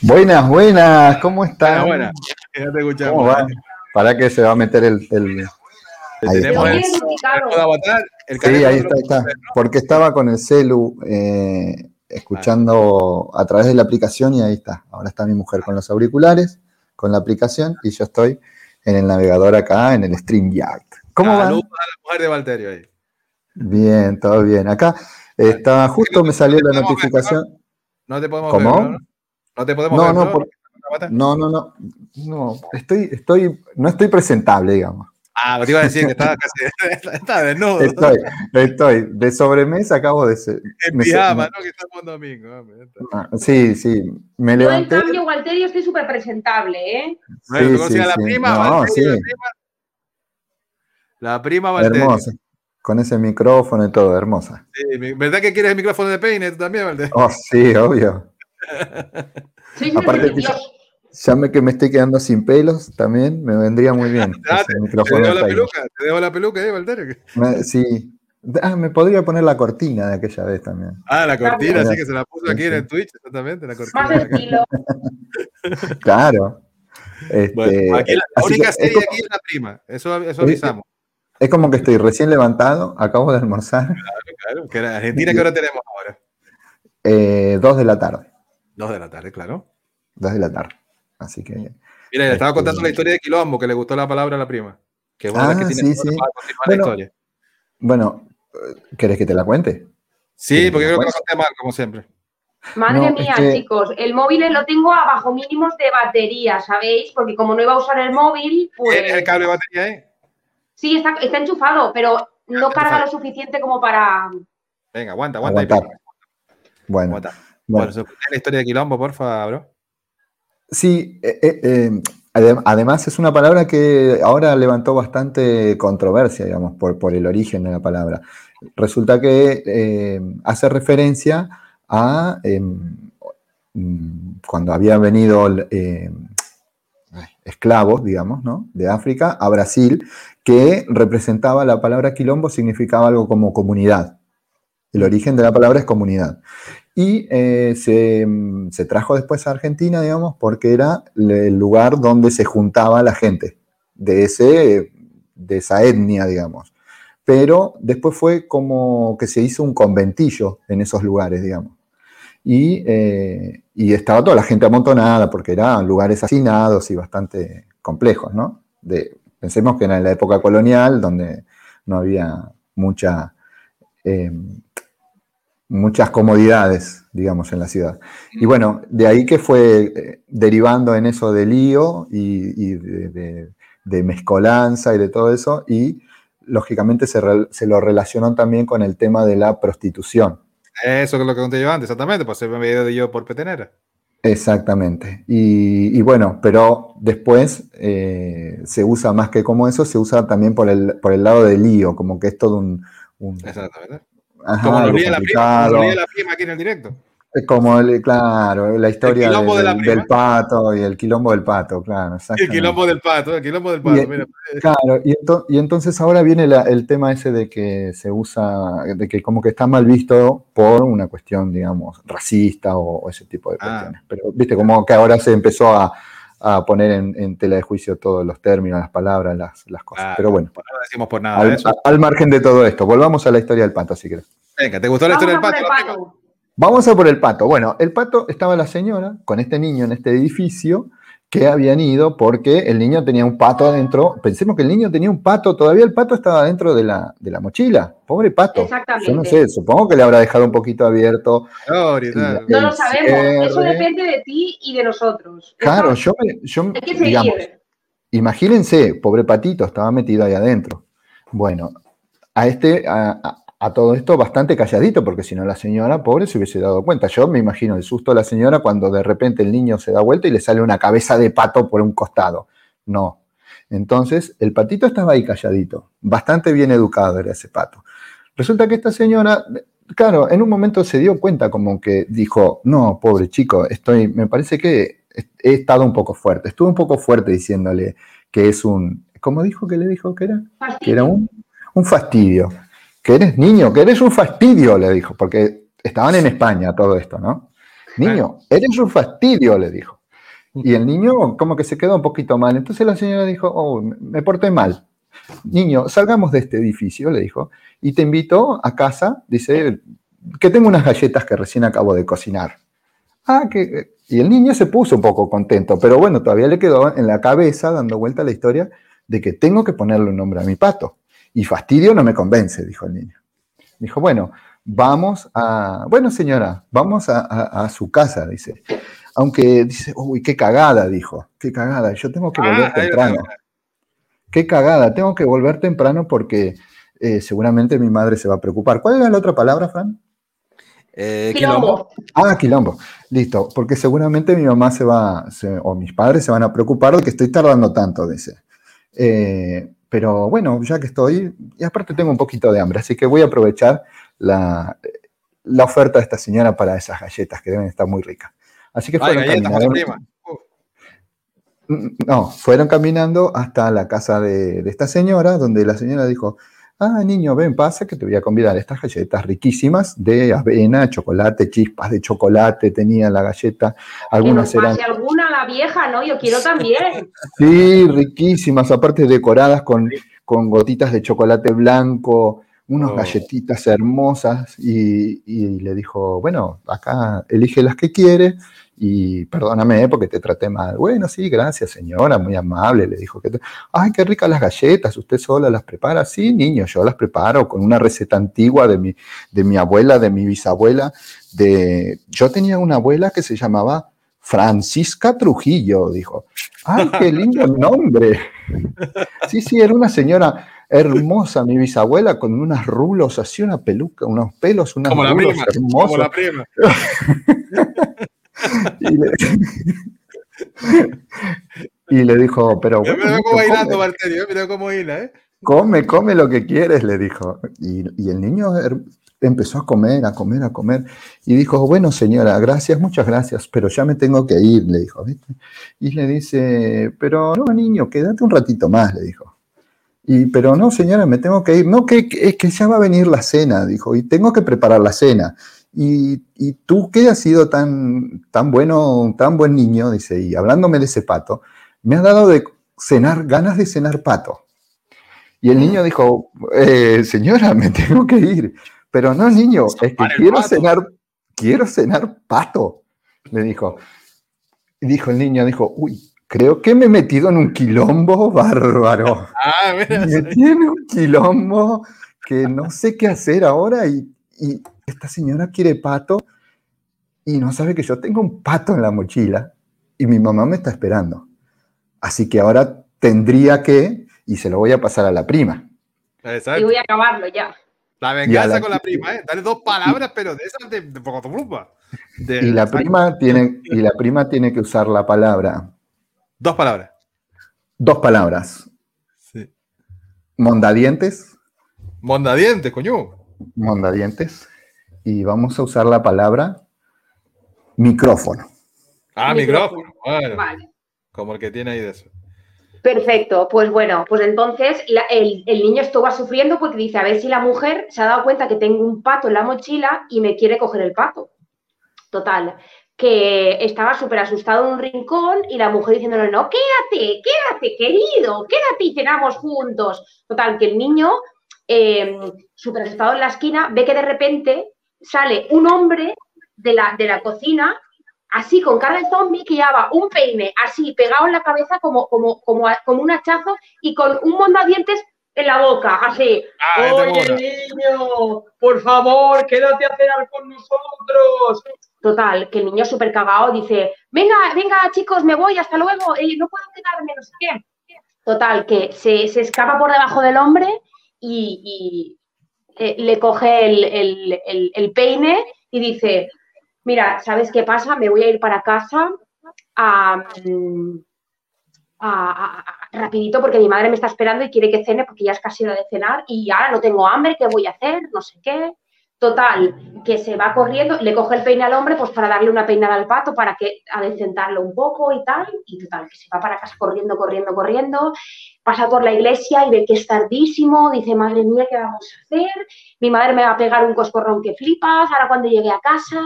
Buenas, buenas, ¿cómo están? Buenas, buenas. Ya te escuchamos. ¿Cómo van? ¿Para qué se va a meter el...? el- Ahí Tenemos el, el Sí, ahí está, ahí está. Porque estaba con el celu eh, escuchando a través de la aplicación y ahí está. Ahora está mi mujer con los auriculares. con la aplicación y yo estoy en el navegador acá, en el StreamYard. ¿Cómo va? Saludos a la mujer de Valterio ahí. Bien, todo bien. Acá está, justo me salió la notificación. No te podemos ¿Cómo? ver. ¿no? No te podemos No, ver. no, por- No, no, no, no, estoy, estoy, no estoy presentable, digamos. Ah, te iba a decir que estaba casi. Estaba desnudo. Estoy, estoy, de sobremesa acabo de ser. en me- pijama, ¿no? Que estamos domingo. ah, Sí, sí, me Yo, en levanté. cambio, Walterio, estoy súper presentable, ¿eh? Bueno, Sí, ¿tú conocías sí, a la prima? No, Valterio, sí. la prima. La prima Valterio. Hermosa. Con ese micrófono y todo, hermosa. Sí, ¿Verdad que quieres el micrófono de peine tú también, Valterio? Oh, sí, obvio. Aparte. Ya me que me estoy quedando sin pelos también, me vendría muy bien. Ah, ese te, te micrófono dejo de la peluca, te dejo la peluca ahí, Valterio. Me- Sí. Ah, me podría poner la cortina de aquella vez también. Ah, la cortina, sí, que se la puso aquí en el Twitch, exactamente, la cortina. Más estilo. Claro. Este, Bueno, aquí la, única serie como- aquí es la prima, eso, eso avisamos. Es como que estoy recién levantado, acabo de almorzar, Claro, que era Argentina, ¿qué hora tenemos ahora? eh, dos de la tarde. Dos de la tarde, claro. Dos de la tarde. Así que. Mira, le estaba Este- contando la historia de Quilombo, que le gustó la palabra a la prima. Que es las Ah, que tiene sí, sí. para continuar Bueno, la historia. Bueno, ¿querés que te la cuente? Sí, porque creo que pues. lo conté mal, como siempre. Madre No, es mía, que- chicos, el móvil lo tengo a bajo mínimos de batería, ¿sabéis? Porque como no iba a usar el móvil, pues ¿El, el cable de batería ahí? Sí, está, está enchufado, pero no carga lo suficiente como para... Venga, aguanta, aguanta. ahí, Bueno, aguanta. bueno. Bueno, ¿se escucha la historia de Quilombo, porfa, bro? Sí, eh, eh, eh, adem- además es una palabra que ahora levantó bastante controversia, digamos, por, por el origen de la palabra. Resulta que eh, hace referencia a em, mm, cuando había venido eh, esclavos, digamos, ¿no? de África a Brasil, que representaba la palabra quilombo, significaba algo como comunidad. El origen de la palabra es comunidad. Y eh, se, mm, se trajo después a Argentina, digamos, porque era el lugar donde se juntaba la gente de, ese, de esa etnia, digamos. Pero después fue como que se hizo un conventillo en esos lugares, digamos. Y, eh, y estaba toda la gente amontonada porque eran lugares hacinados y bastante complejos, ¿no? De, pensemos que era en la época colonial donde no había mucha... eh, muchas comodidades, digamos, en la ciudad. Y bueno, de ahí que fue eh, derivando en eso de lío y, y de, de- de mezcolanza y de todo eso, y lógicamente se, re- se lo relacionó también con el tema de la prostitución. Eso es lo que conté yo antes, exactamente, pues se me video de yo por petenera. Exactamente. Y, y bueno, pero después eh, se usa más que como eso, se usa también por el, por el lado del lío, como que es todo un... un- Exactamente. ajá, Como nos la prima, nos la prima aquí en el directo. Es Como, el, claro, la historia quilombo de- de la del, pato y el quilombo del pato, claro. El quilombo del pato, el quilombo del Y- pato, mira. Claro, y, ento- y entonces ahora viene la- el tema ese de que se usa, de que como que está mal visto por una cuestión, digamos, racista o, o ese tipo de Ah. cuestiones. Pero viste, como que ahora se empezó a, a poner en, en tela de juicio todos los términos, las palabras, las, las cosas. Claro, Pero bueno, No lo decimos por nada de al, eso. al margen de todo esto, volvamos a la historia del pato, si querés. Venga, ¿te gustó la Vamos historia del pato? Vamos a por el pato. Bueno, el pato estaba la señora con este niño en este edificio que habían ido porque el niño tenía un pato adentro. Pensemos que el niño tenía un pato, todavía el pato estaba dentro de la, de la mochila. Pobre pato. Exactamente. Yo no sé, supongo que le habrá dejado un poquito abierto. No lo sabemos, eso depende de ti y de nosotros. Claro, Eso yo, me- yo hay que digamos, imagínense, pobre patito, estaba metido ahí adentro. Bueno, a este, a, a- a todo esto bastante calladito, porque si no la señora, pobre, se hubiese dado cuenta. Yo me imagino el susto de la señora cuando de repente el niño se da vuelta y le sale una cabeza de pato por un costado. No. Entonces, el patito estaba ahí calladito, bastante bien educado era ese pato. Resulta que esta señora, claro, en un momento se dio cuenta como que dijo, no, pobre chico, estoy, me parece que he estado un poco fuerte, estuve un poco fuerte diciéndole que es un, ¿cómo dijo que le dijo que era? Que era un, un fastidio, que eres niño, que eres un fastidio, le dijo, porque estaban en España todo esto, ¿no? Niño, eres un fastidio, le dijo. Y el niño como que se quedó un poquito mal. Entonces la señora dijo, oh, me- porté mal. Niño, salgamos de este edificio, le dijo, y te invito a casa, dice, que tengo unas galletas que recién acabo de cocinar. Ah, que... Y el niño se puso un poco contento, pero bueno, todavía le quedó en la cabeza, dando vuelta a la historia, de que tengo que ponerle un nombre a mi pato. Y fastidio no me convence, dijo el niño. Dijo, bueno, vamos a, bueno señora, vamos a, su casa, dice. Aunque dice, uy, qué cagada, dijo, qué cagada, yo tengo que volver ah, temprano. Qué cagada, tengo que volver temprano porque eh, seguramente mi madre se va a preocupar. ¿Cuál era la otra palabra, Fran? Eh, quilombo. Ah, quilombo. Listo, porque seguramente mi mamá se va, o mis padres se van a preocupar de que estoy tardando tanto, dice. Eh, pero bueno, ya que estoy, y aparte tengo un poquito de hambre, así que voy a aprovechar la, oferta de esta señora para esas galletas que deben estar muy ricas. Así que fueron caminando. No, fueron caminando hasta la casa de, de esta señora, donde la señora dijo, Ah, niño, ven, pasa que te voy a convidar estas galletas riquísimas de avena, chocolate, chispas de chocolate, tenía la galleta. Algunas que eran. alguna la vieja, ¿no? Yo quiero también. Sí, riquísimas, aparte decoradas con, con gotitas de chocolate blanco, unas oh. galletitas hermosas. Y, y, le dijo, bueno, acá elige las que quiere y perdóname eh, porque te traté mal. Bueno, sí, gracias señora, muy amable, le dijo. Que Ay, qué ricas las galletas, ¿usted sola las prepara? Sí, niño, yo las preparo con una receta antigua de mi, de mi abuela, de mi bisabuela. De... Yo tenía una abuela que se llamaba Francisca Trujillo, dijo. Ay, qué lindo nombre. Sí, sí, era una señora hermosa, mi bisabuela, con unos rulos, así una peluca, unos pelos, unos rulos hermosos. Como la prima. y, le, dijo, pero bueno. Mira cómo bailando, mira cómo baila, ¿eh? Come, come lo que quieres, le dijo. Y, el niño empezó a comer, a comer, a comer. Y dijo, bueno, señora, gracias, muchas gracias, pero ya me tengo que ir, le dijo. ¿viste? Y le dice, pero no, niño, quédate un ratito más, le dijo. Y, pero no, señora, me tengo que ir. No, que, es que ya va a venir la cena, dijo, y tengo que preparar la cena. Y, tú que has sido tan, tan bueno, tan buen niño, dice, y hablándome de ese pato, me has dado de cenar, ganas de cenar pato. Y el niño dijo, eh, señora, me tengo que ir. Pero no, niño, es que quiero cenar, quiero cenar pato, le dijo. Y dijo el niño, dijo, uy, creo que me he metido en un quilombo bárbaro. Ah, me tiene un quilombo que no sé qué hacer ahora y esta señora quiere pato y no sabe que yo tengo un pato en la mochila y mi mamá me está esperando. Así que ahora tendría que, y se lo voy a pasar a la prima. Y voy a acabarlo ya. La venganza con la prima, ¿eh? Dale dos palabras, pero de esas de, de y la prima tiene y la prima tiene que usar la palabra. Dos palabras. Dos palabras. Sí. Mondadientes. Mondadientes, coño. Mondadientes y vamos a usar la palabra micrófono. Ah, micrófono. Bueno, vale. Como el que tiene ahí de eso. Perfecto, pues bueno, pues entonces el, niño estuvo sufriendo porque dice, a ver si la mujer se ha dado cuenta que tengo un pato en la mochila y me quiere coger el pato. Total, que estaba súper asustado en un rincón y la mujer diciéndole, no, quédate, quédate, querido, quédate y cenamos juntos. Total, que el niño, eh, súper asustado en la esquina, ve que de repente sale un hombre de la, de la cocina, así con cara de zombie, que llevaba un peine así pegado en la cabeza como, como, como, como un hachazo y con un mondadientes en la boca, así. Ah, Oye, niño, por favor, quédate a cenar con nosotros. Total, que el niño súper cagado dice, venga, venga, chicos, me voy, hasta luego, eh, no puedo quedarme, no sé qué. Total, que se, se escapa por debajo del hombre y, eh, le coge el, peine y dice, mira, ¿sabes qué pasa? Me voy a ir para casa rapidito porque mi madre me está esperando y quiere que cene porque ya es casi hora de cenar y ahora no tengo hambre, ¿qué voy a hacer? No sé qué. Total, que se va corriendo, le coge el peine al hombre pues para darle una peinada al pato para que a decentarlo un poco y tal, y total, que se va para casa corriendo, corriendo, corriendo, pasa por la iglesia y ve que es tardísimo, dice, madre mía, ¿qué vamos a hacer? Mi madre me va a pegar un coscorrón que flipas, ahora cuando llegue a casa,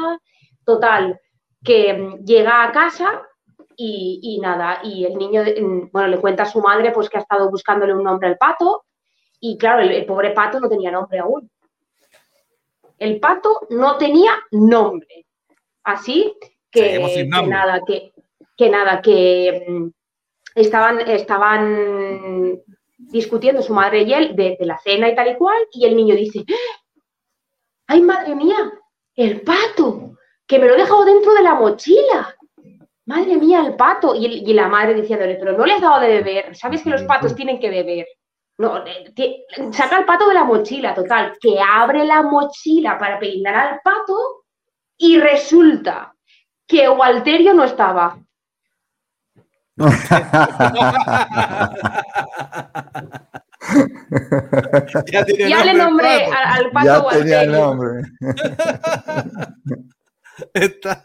total, que mm, llega a casa y, nada, y el niño, mm, bueno, le cuenta a su madre pues que ha estado buscándole un nombre al pato, y claro, el pobre pato no tenía nombre aún el pato no tenía nombre. Así que, nada, que, que nada, que mm, estaban, estaban discutiendo su madre y él de, la cena y tal y cual, y el niño dice, ¡ay, madre mía! El pato, que me lo he dejado dentro de la mochila. Madre mía, el pato. Y, la madre diciéndole, pero no le has dado de beber. ¿Sabes que los patos tienen que beber? No, eh, saca el pato de la mochila, total, que abre la mochila para peinar al pato y resulta que Walterio no estaba. Ya, tiene ya le nombré al, pato ya tenía el nombre. Está.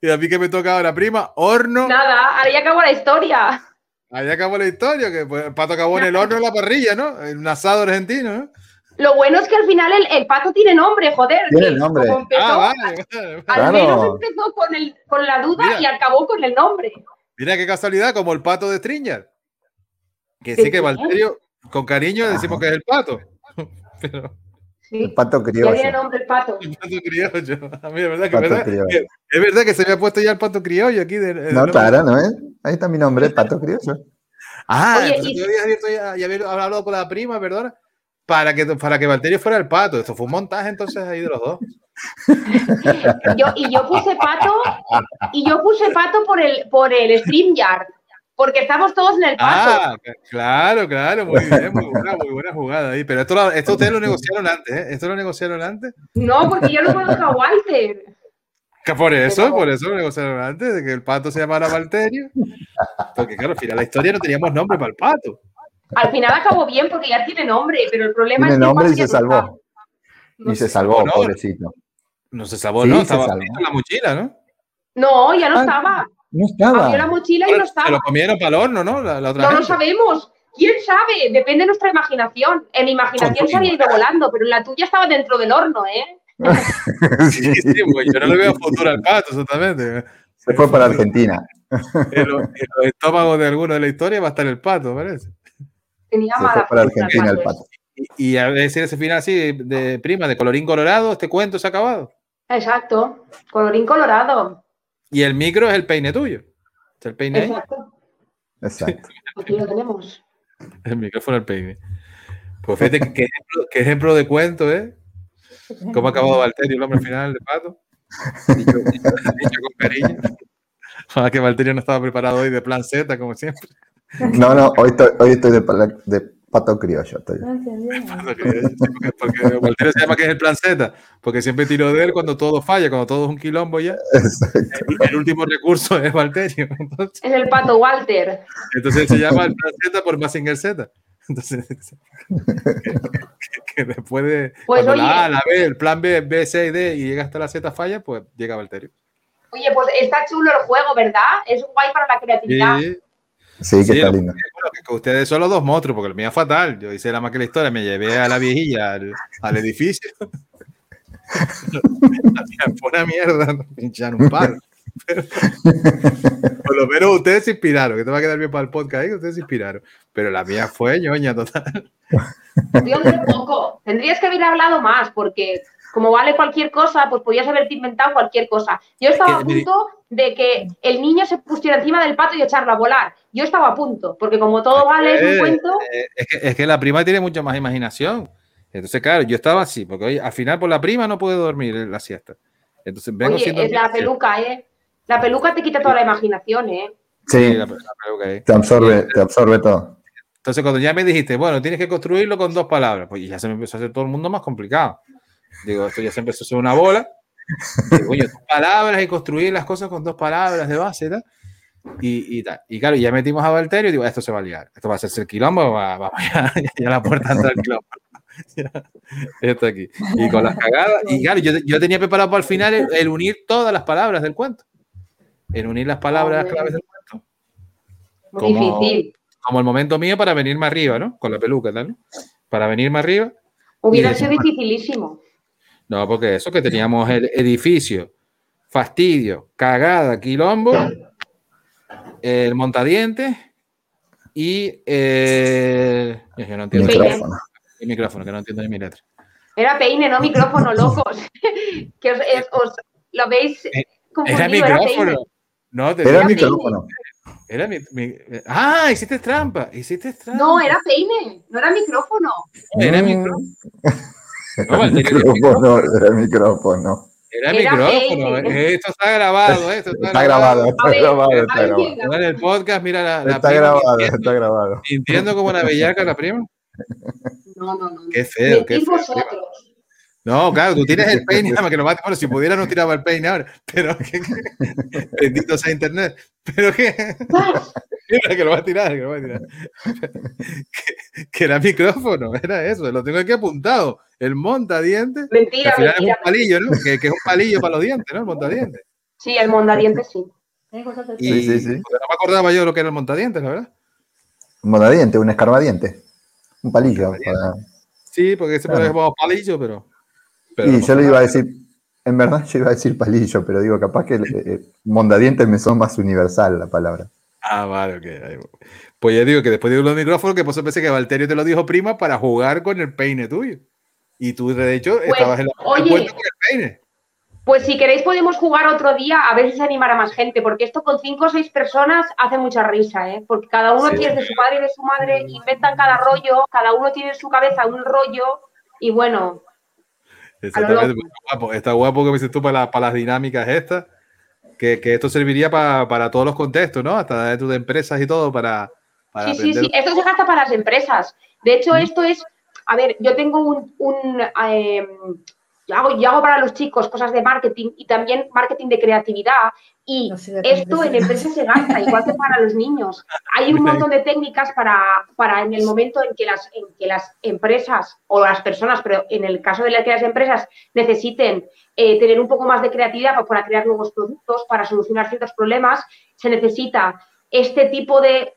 Y a mí que me toca ahora, prima, horno. Nada, ya acabó la historia. Ahí acabó la historia, que pues, el pato acabó en el horno en la parrilla, ¿no? En un asado argentino, ¿no? Lo bueno es que al final el, pato tiene nombre, joder. Tiene nombre. ah, vale, Al menos empezó con, el, con la duda y acabó con el nombre. Mira qué casualidad, como el pato de Stringer. Que sí que Valterio, con cariño decimos que es el pato. Pero... El pato criollo. Ya tiene nombre el pato. El pato criollo. A mí es verdad que, verdad, que, es verdad que se me ha puesto ya el pato criollo aquí. De, no, claro, ¿no es? Ahí está mi nombre, pato criollo. Ah, Oye, y... había abierto ya, ya había hablado con la prima, perdona, para que, para que Valterio fuera el pato. Esto fue un montaje entonces ahí de los dos. yo, y yo puse pato, y yo puse pato por el, por el StreamYard porque estamos todos en el paso. Ah, claro, claro, muy bien, muy buena, muy buena jugada ahí. Pero esto, esto ustedes lo negociaron antes, ¿eh? ¿Esto lo negociaron antes? No, porque yo lo conozco a Walter. Que por eso, por eso lo negociaron antes, de que el pato se llamara Valterio. Porque claro, al final la historia no teníamos nombre para el pato. Al final acabó bien porque ya tiene nombre, pero el problema tiene es que. nombre y se salvó. y se salvó, pobrecito. No se salvó, ¿no? Estaba en la mochila, ¿no? No, ya no ah. estaba. No estaba. Abrió la mochila y no estaba. Se lo comieron para el horno, ¿no? La, no lo sabemos. ¿Quién sabe? Depende de nuestra imaginación. En mi imaginación se había ido volando, pero en la tuya estaba dentro del horno, ¿eh? sí, sí, pues yo no le veo futuro al pato, exactamente. Se fue para Argentina. En los, estómagos de alguno de la historia va a estar el pato, parece. Tenía Se fue para Argentina el pato. Y, a decir ese final así de prima, de colorín colorado, este cuento se ha acabado. Exacto, colorín colorado. Y el micro es el peine tuyo. ¿Es el peine Exacto. Exacto. Aquí lo tenemos. El micrófono, el peine. Pues fíjate qué ejemplo, qué ejemplo de cuento, ¿eh? ¿Cómo ha acabado Valterio, el hombre final de pato? Dicho, dicho con cariño. Ojalá que Valterio no estaba preparado hoy de plan Z, como siempre. No, no, hoy estoy, hoy estoy de, de pato criollo. Estoy. porque, Valterio se llama que es el plan Z, porque siempre tiro de él cuando todo falla, cuando todo es un quilombo ya. El, el, último recurso es Valterio. Entonces, es el pato Walter. Entonces se llama el plan Z por Massinger Z. Entonces, que, que, después de pues, oye, la A, la B, el plan B, B, C y D y llega hasta la Z falla, pues llega Valterio. Oye, pues está chulo el juego, ¿verdad? Es guay para la creatividad. Sí. Sí, que Sí, está lindo. que ustedes son los dos monstruos, porque el mío es fatal. Yo hice la más que la historia, me llevé a la viejilla al, al edificio. Fue una mierda, nos pincharon un palo. Pero, por lo menos ustedes se inspiraron, que te va a quedar bien para el podcast, ¿eh? que ustedes se inspiraron. Pero la mía fue ñoña total. Tío, muy poco. Tendrías que haber hablado más, porque como vale cualquier cosa, pues podías haberte inventado cualquier cosa. Yo estaba a punto de que el niño se pusiera encima del pato y echarlo a volar. Yo estaba a punto, porque como todo vale es un Eh, cuento. eh, es, que, es que la prima tiene mucha más imaginación. Entonces, claro, yo estaba así, porque hoy, al final por la prima no puedo dormir en la siesta. Entonces vengo Oye, siendo es la peluca, ¿eh? La peluca te quita toda la imaginación, ¿eh? Sí, Sí, la- la peluca ahí. te absorbe, te absorbe todo. Entonces, cuando ya me dijiste, bueno, tienes que construirlo con dos palabras, pues ya se me empezó a hacer todo el mundo más complicado. Digo, esto ya se empezó a hacer una bola. Digo, oye, dos palabras y construir las cosas con dos palabras de base, ¿tal? Y, y tal. Y claro, ya metimos a Valterio y digo, esto se va a liar. Esto va a hacerse el quilombo, va, va- ya, ya la puerta entra el quilombo. Esto aquí. Y con las cagadas. Y claro, yo, yo tenía preparado para el final el, el unir todas las palabras del cuento. El unir las palabras Joder. claves del cuento. Muy Como- difícil. Como el momento mío para venirme arriba, ¿no? Con la peluca, tal, ¿no? Para venirme arriba. Hubiera sido dificilísimo. No, porque eso que teníamos el edificio, fastidio, cagada, quilombo, el montadientes y eh, yo no entiendo Micrófono. el micrófono, que no entiendo ni mi letra. Era peine, no micrófono, locos. que os, es- os- lo habéis Eh, confundido. Era era micrófono. peine. No, te Era Era el micrófono. Era mi, mi- Ah, hiciste trampa. Hiciste trampa. No, era peine, no era micrófono. Era Mm, micrófono. No, Era Valterio, era micrófono, era micrófono. Era Era micrófono. peine. Esto está grabado. Esto está, Está grabado, está grabado, está grabado. En el podcast, mira la, la Está prima grabado, mintiendo, está grabado. mintiendo como una bellaca la prima. No, no, no. Qué feo, qué feo. vosotros. No, claro, tú tienes el peine, nada más que lo. Bueno, si pudiera no tiraba el peine ahora, pero que, que- bendito sea internet. Pero que, que lo va a tirar, que lo va a tirar. Que, que era micrófono, era eso, lo tengo aquí apuntado. El montadientes, que Mentira, al final es un palillo, ¿no? Que, que es un palillo para los dientes, ¿no? El montadientes. Sí, el mondadientes sí. Y Sí, sí, sí. porque no me acordaba yo lo que era el montadientes, la verdad. Un monadiente, un escarbadiente. Un palillo. para- Sí, porque siempre Claro. llamamos palillo, pero. Pero Y yo le iba a decir, en verdad yo iba a decir palillo, pero digo, capaz que eh, eh, mondadiente me son más universal la palabra. Ah, vale, ok. Pues ya digo que después de los micrófonos, que pues pensé que Valterio te lo dijo prima para jugar con el peine tuyo. Y tú, de hecho, estabas en la oye. con el peine. Pues si queréis podemos jugar otro día a ver si se animará más gente, porque esto con cinco o seis personas hace mucha risa, ¿eh? Porque cada uno Sí. tiene de su padre y de su madre, inventan cada rollo, cada uno tiene en su cabeza un rollo y bueno, Exactamente. Está guapo, está guapo que me dices tú para, la- para las dinámicas estas. Que, que esto serviría para, para todos los contextos, ¿no? Hasta dentro de empresas y todo, para, para sí, sí, aprender. sí, esto se gasta para las empresas. De hecho, esto es, a ver, yo tengo un, un, eh, hago, yo hago para los chicos cosas de marketing y también marketing de creatividad y No sé de esto en empresas se gasta, igual que para los niños. Hay un montón de técnicas para, para en el momento en que, las, en que las empresas o las personas, pero en el caso de la que las empresas necesiten eh, tener un poco más de creatividad para, para crear nuevos productos, para solucionar ciertos problemas, se necesita este tipo de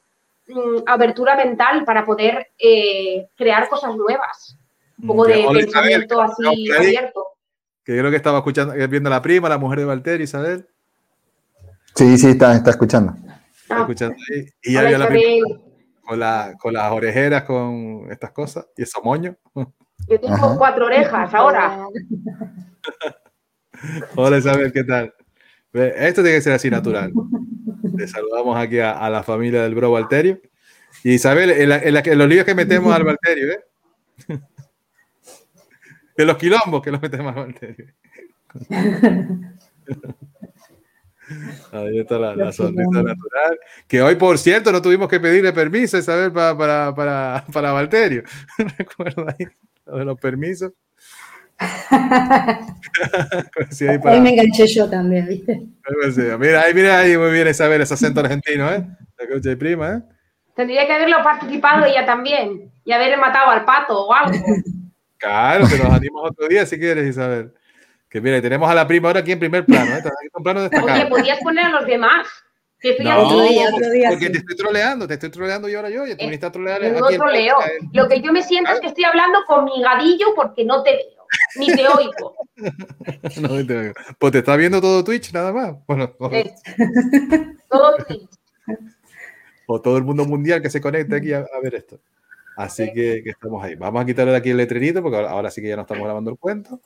mm, abertura mental para poder eh, crear cosas nuevas. Un poco de Hola, Isabel, pensamiento que así abierto. Que creo que estaba escuchando, eh, viendo la prima, la mujer de Valterio, Isabel. Sí, sí, está, está escuchando. Está Ah, escuchando ahí. Y ya hola, vio la prima con, la, con las orejeras, con estas cosas y esos moños. Yo tengo Ajá. cuatro orejas ahora. Hola Isabel, ¿qué tal? Esto tiene que ser así natural. Le saludamos aquí a, a la familia del bro Valterio. Y Isabel, en, la- en la que- en los líos que metemos al Valterio, ¿eh? En los quilombos que los metemos al Valterio. Ahí está la, la sonrisa natural. Que hoy, por cierto, no tuvimos que pedirle permiso, Isabel, para, para, para, para Valterio. ¿Recuerda ahí? Lo de los permisos. Sí, ahí para- Ahí me enganché yo también, ¿viste? Mira ahí, mira ahí, muy bien Isabel, ese acento argentino, ¿eh? La cocha y prima, ¿eh? Tendría que haberlo participado ella también y haber matado al pato o algo. Claro, te nos animamos otro día si quieres, Isabel. Que mira, tenemos a la prima ahora aquí en primer plano, ¿eh? En plano Oye, destacado. podías poner a los demás. Que No, Otro día, otro día, porque sí. te estoy troleando, te estoy troleando yo ahora yo, y tú viniste a trolear Menudo aquí el troleo. Lo que yo me siento es que estoy hablando con mi gadillo porque no te veo, ni te oigo. No, te oigo. Pues te está viendo todo Twitch nada más. Bueno, Todo Twitch. o todo el mundo mundial que se conecte aquí a, a ver esto. Así que, que estamos ahí. Vamos a quitarle de aquí el letrerito porque ahora, sí que ya no estamos grabando el cuento.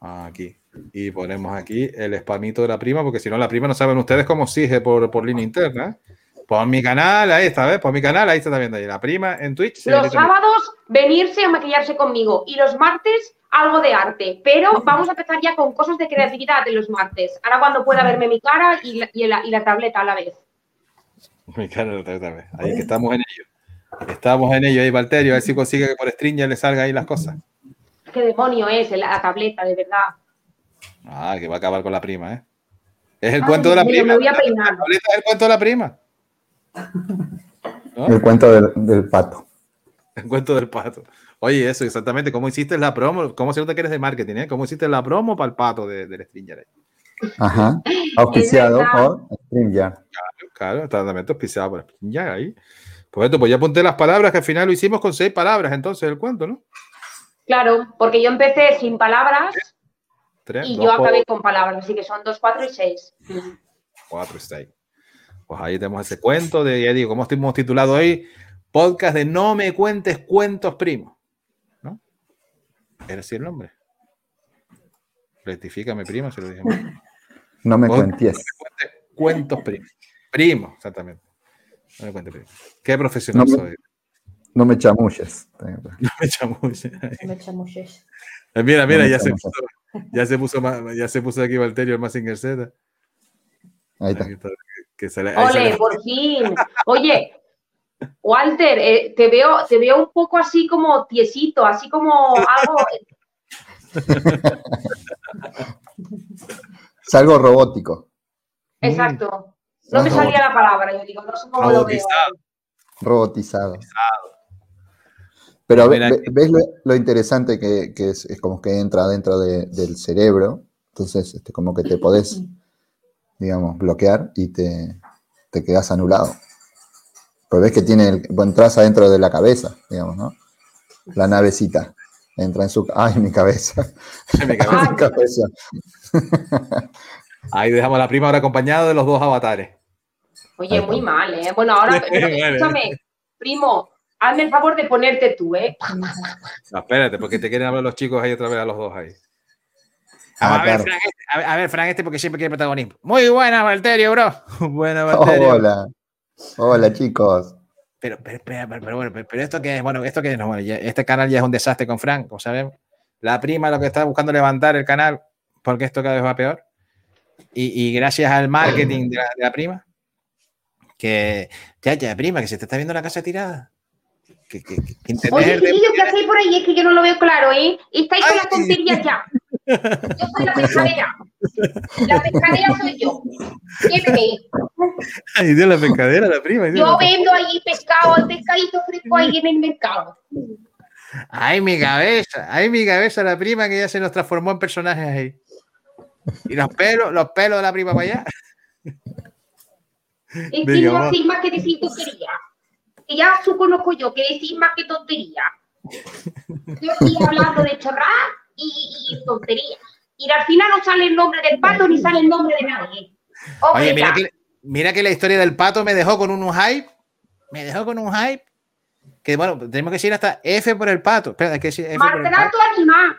Aquí. Y ponemos aquí el spamito de la prima, porque si no, la prima no saben ustedes cómo sigue por, por línea interna. Por mi canal, ahí está, ¿ves? Por mi canal, ahí está viendo ahí. La prima en Twitch. Los también. sábados venirse a maquillarse conmigo y los martes algo de arte. Pero vamos a empezar ya con cosas de creatividad en los martes. Ahora cuando pueda verme mi cara y la, y la- y la tableta a la vez. Mi canal otra vez, otra vez. Ahí que estamos en ello. Estamos en ello ahí, Valterio. A ver si consigue que por Stringer le salga ahí las cosas. ¿Qué demonio es la tableta, de verdad? Ah, que va a acabar con la prima, ¿eh? Es el Ay, cuento de la mira, prima. me voy a peinar. La tableta es el cuento de la prima. ¿No? El cuento del, del pato. El cuento del pato. Oye, eso, exactamente. ¿Cómo hiciste la promo? ¿Cómo se nota que eres de marketing, eh? ¿Cómo hiciste la promo para el pato de- del Stringer? Ajá. Auspiciado por StreamYard. Claro, totalmente auspiciado por Stringer ahí. Pues esto, pues ya apunté las palabras, que al final lo hicimos con seis palabras, entonces, el cuento, ¿no? Claro, porque yo empecé sin palabras Tres, y dos, yo acabé por- con palabras, así que son dos, cuatro y seis. cuatro y seis. Pues ahí tenemos ese cuento de, ya digo, como hemos titulado hoy, podcast de No me cuentes cuentos, primo. ¿No? Era así el nombre. Rectifícame, primo, se lo dije mal. No me cuentes. Cuente- Cuentos primo. Primo, exactamente. No me. Qué profesional No me- soy. No me chamulles. No me chamulle. Me chamulles. Mira, mira, No ya se, puso, ya se puso ma- ya se puso aquí Valterio el Z. Ahí está. Está, que ahí Ole, fin. Oye, Walter, eh, te veo, te veo un poco así como tiesito, así como algo. Es algo robótico, Exacto. No me salía la palabra, yo digo, no sé cómo lo veo. Robotizado. robotizado. Pero Mira ves lo, lo interesante que, que es, es como que entra dentro de- del cerebro, entonces este, como que te podés, digamos, bloquear y te, te quedas anulado. Pues ves que tiene, el, bueno, entras adentro de la cabeza, digamos, ¿no? La navecita. Entra en su... ¡Ay, mi cabeza! En mi cabeza. mi cabeza. Ahí dejamos a la prima ahora acompañada de los dos avatares. Oye, muy mal, ¿eh? Bueno, ahora, escúchame, primo, hazme el favor de ponerte tú, ¿eh? No, espérate, porque te quieren hablar los chicos ahí otra vez a los dos ahí. Ah, a, ver, claro. Fran, este, a, ver, a ver, Fran, este porque siempre quiere protagonismo. Muy buena, Valterio, bro. buena, Oh, Valterio. hola. Hola, chicos. Pero, pero, pero, pero, pero bueno, pero, pero esto que es, bueno, esto que es, no, bueno, ya- este canal ya es un desastre con Frank, como sabemos. La prima lo que está buscando levantar el canal, porque esto cada vez va peor. Y, y gracias al marketing de la, de la prima, que ya, ya, prima, que se te está viendo la casa tirada. Que, que, que- Oye, de- chiquillos, ¿qué hacéis por ahí? Es que yo no lo veo claro, ¿eh? Estáis con Ay. la tontería ya. Yo soy la pescadera. La pescadera soy yo. ¿Qué veis? Ay, Dios, la pescadera, la prima. Yo la- vendo ahí pescado, el pescadito fresco ahí en el mercado. Ay, mi cabeza, ay, mi cabeza, la prima que ya se nos transformó en personajes ahí. Y los pelos, los pelos de la prima para allá. Es que no hacéis más que decir tontería. Que ya su conozco yo, que decís más que tontería. Yo estoy hablando de chorrar y, y tonterías. Y al final no sale el nombre del pato ni sale el nombre de nadie. Oye, mira que, mira que la historia del pato me dejó con un hype. Me dejó con un hype. Que bueno, tenemos que decir hasta F por el pato. Espera, hay que decir F por el pato. Maltrato animal.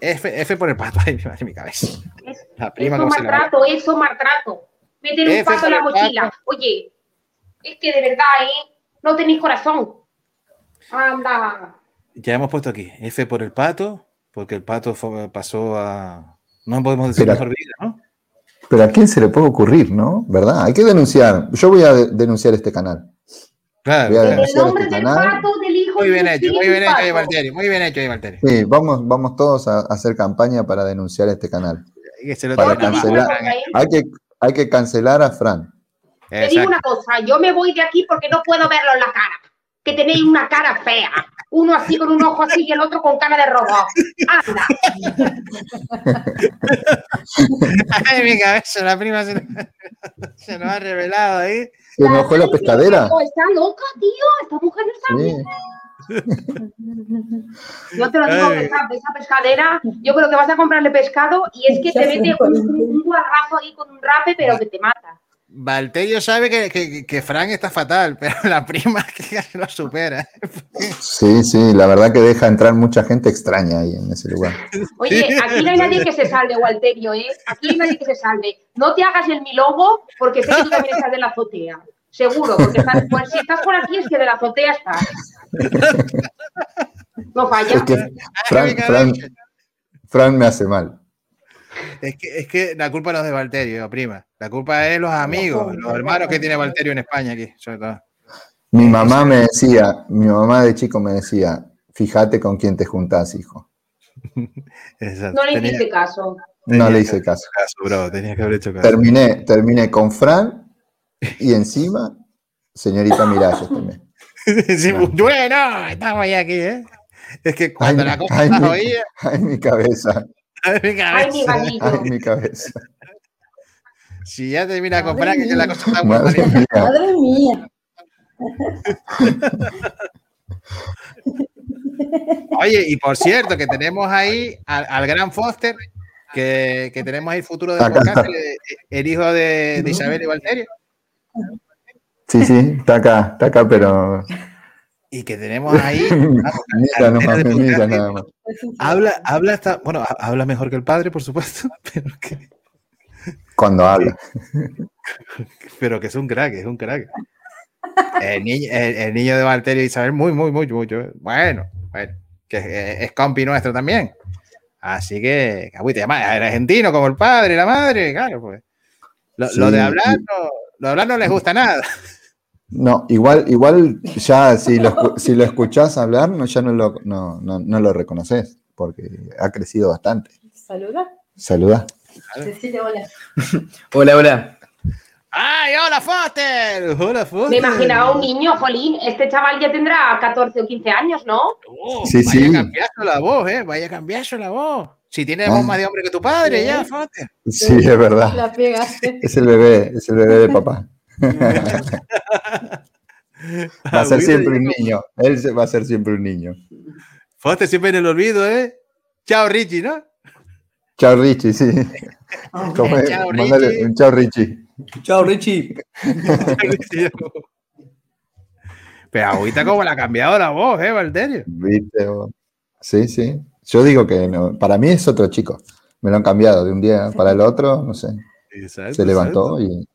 F, F por el pato. Ay, mi madre, mi cabeza. Es- La prima eso maltrato, eso maltrato. Meter un pato en la mochila. Oye, es que de verdad, ¿eh? No tenéis corazón. Anda. Ya hemos puesto aquí F por el pato, porque el pato fue- pasó a. No podemos decir Espera. mejor vida, ¿no? Pero a quién se le puede ocurrir, ¿no? ¿Verdad? Hay que denunciar. Yo voy a de- denunciar este canal. Claro. Voy a claro. En el denunciar nombre este del canal. pato, del hijo Muy bien hecho, muy bien hecho. Valterio. Muy bien hecho ahí, Valterio. Sí, vamos, vamos todos a, hacer campaña para denunciar este canal. Que se lo Para cancelar. Hay que, hay que cancelar a Fran. Te digo una cosa, yo me voy de aquí porque no puedo verlo en la cara. Que tenéis una cara fea. Uno así con un ojo así y el otro con cara de robot. Anda. Ay, mi cabeza, la prima se, se nos ha revelado ahí. ¿Se enojó la pescadera? Está loca, tío. Esta mujer no está Sí. Yo te lo digo, esa, esa pescadera, yo creo que vas a comprarle pescado y es que te mete un, un, guarrazo ahí con un rape, pero que te mata. Valterio sabe que, que, que Fran está fatal, pero la prima que lo supera. Sí, sí, la verdad que deja entrar mucha gente extraña ahí en ese lugar. Oye, aquí no hay nadie que se salve, Walterio, ¿eh? Aquí no hay nadie que se salve. No te hagas el milongo porque sé que tú también estás de la azotea. Seguro, porque estás, pues, si estás por aquí es que de la azotea estás. No falla. Es que Fran, Fran, me hace mal. Es que, es que la culpa no es de Valterio, prima. La culpa es los amigos, los hermanos que tiene Valterio en España aquí, sobre todo. Mi mamá me decía, mi mamá de chico me decía, fíjate con quién te juntás, hijo. Exacto. No le Tenía- hiciste caso. No tenía le hice caso. caso, bro. Tenías que haber hecho caso. Terminé, terminé con Fran y encima, señorita Miralles también. Sí, bueno, estamos ya aquí, ¿eh? Es que cuando Ay, la cosa ay, está mi- oída, Ay, mi cabeza, ay, mi Ay, mi cabeza. ay, mi cabeza. si ya termina Madre Fran, que la cosa está muy Madre mal. mía. Madre mía. Oye, y por cierto, que tenemos ahí al, al gran Foster, que, que tenemos ahí el futuro de Acá podcast, el, el hijo de, de Isabel y Valterio. Sí, sí, está acá, está acá, pero y que tenemos ahí. más. Habla, habla hasta, bueno, ha- habla mejor que el padre, por supuesto, pero que, Cuando habla. pero que es un crack, es un crack. El niño, el, el niño de Valterio Isabel, muy, muy, muy, mucho. Bueno, bueno, que es, es compi nuestro también. Así que, agüita, además, es argentino como el padre y la madre, claro, pues. Lo, lo de hablar, y- no, lo de hablar no les gusta nada. No, igual, igual ya si lo, si lo escuchás hablar, no, ya no lo, no, no, no lo reconoces, porque ha crecido bastante. Saluda. Saluda. Decile hola. Hola, hola. ¡Ay, hola, Foster! Hola, Foster. Me imaginaba un niño, jolín. Este chaval ya tendrá 14 o 15 años, ¿no? Oh, Sí, vaya sí. cambiazo la voz, ¿eh? Vaya cambiazo la voz. Si tiene Ah. voz más de hombre que tu padre, Sí. ya, Foster. Sí, es verdad. La pegaste. Es el bebé, es el bebé de papá. Va a ser siempre un niño. Él va a ser siempre un niño. Foster siempre en el olvido, ¿eh? Chao, Richie, ¿no? Chao, Richie, sí. Como es, Chao, mándale Richie. un chao, Richie. Chao, Richie. Pero ahorita como le ha cambiado la voz, ¿eh, Valterio? ¿Viste? vos? Sí, sí. Yo digo que no, para mí es otro chico. Me lo han cambiado de un día para el otro, no sé. Exacto, Se levantó y.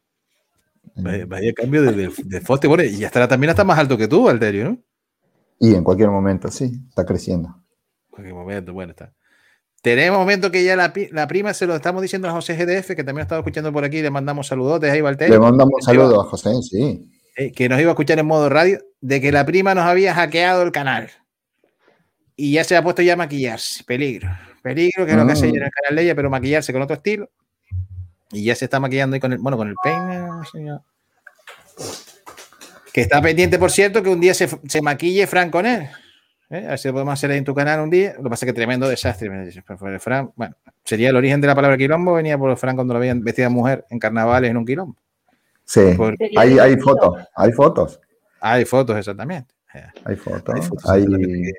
Vaya, vaya cambio de, de, de Foster. Bueno, y estará también está más alto que tú, Valterio, ¿no? Y en cualquier momento, sí, está creciendo. En cualquier momento, bueno, está. Tenemos momento que ya la, la prima se lo estamos diciendo a José GDF, que también ha estado escuchando por aquí, le mandamos saludotes ahí, Valterio. Le mandamos un saludo a José, sí. eh, que nos iba a escuchar en modo radio, de que la prima nos había hackeado el canal. Y ya se ha puesto ya a maquillarse. Peligro. Peligro, que es lo que hace ella en el canal de ella, pero maquillarse con otro estilo. Y ya se está maquillando ahí con el, bueno, con el peine. señor. Que está pendiente, por cierto, que un día se, se maquille Fran con él. ¿eh? A ver si lo podemos hacer ahí en tu canal un día. Lo que pasa es que tremendo desastre. fue- fue Fran, bueno, sería el origen de la palabra quilombo, venía por Fran cuando lo veían vestida de mujer en carnavales en un quilombo. Sí. Hay, hay fotos, hay fotos, hay fotos, exactamente. hay fotos. Hay fotos Hay, que,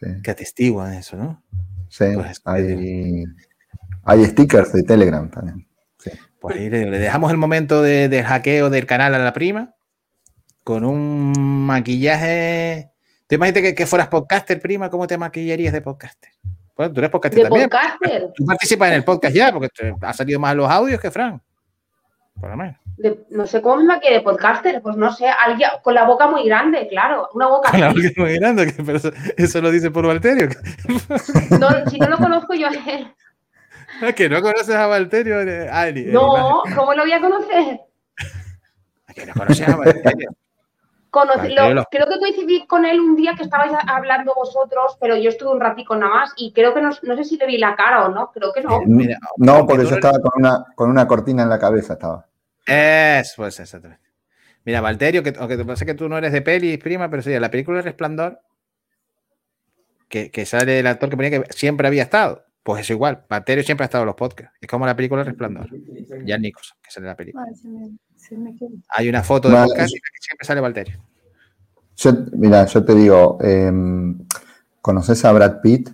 sí, que atestiguan eso, ¿no? sí, pues, hay, hay stickers de Telegram también. Pues ahí le, le dejamos el momento de, del hackeo del canal a la prima con un maquillaje. ¿Te imaginas que, que fueras podcaster, prima? ¿Cómo te maquillarías de podcaster? Bueno, tú eres podcaster De también. podcaster. Tú participas en el podcast ya, porque te- ha salido más los audios que Fran. Por lo menos. De- no sé cómo me maquillé de podcaster. Pues no sé, alguien con la boca muy grande, claro. Una boca Con la boca muy grande, pero eso, eso lo dice por Valterio. No, si no lo conozco yo a él. Que, que no conoces a Valterio. eh, el No, ¿cómo lo voy a conocer? imagen. Que no conoces a Valterio. Conocí- lo- creo que coincidí con él un día que estabais hablando vosotros, pero yo estuve un ratico nada más y creo que no, no sé si le vi la cara o no, creo que no. Mira, No, porque yo estaba con una, con una cortina en la cabeza, estaba. Eso, pues exactamente. Mira, Valterio, que, aunque te pasa que tú no eres de pelis, prima, pero sí, la película El Resplandor, que, que sale el actor que ponía que siempre había estado. Pues es igual, Valterio siempre ha estado en los podcasts. Es como la película El Resplandor. Ya Nicholson, que sale en la película. Ay, se me, se me quedó. Hay una foto de Vale. podcast que siempre sale Valterio. Yo, mira, yo te digo, em, ¿conoces a Brad Pitt?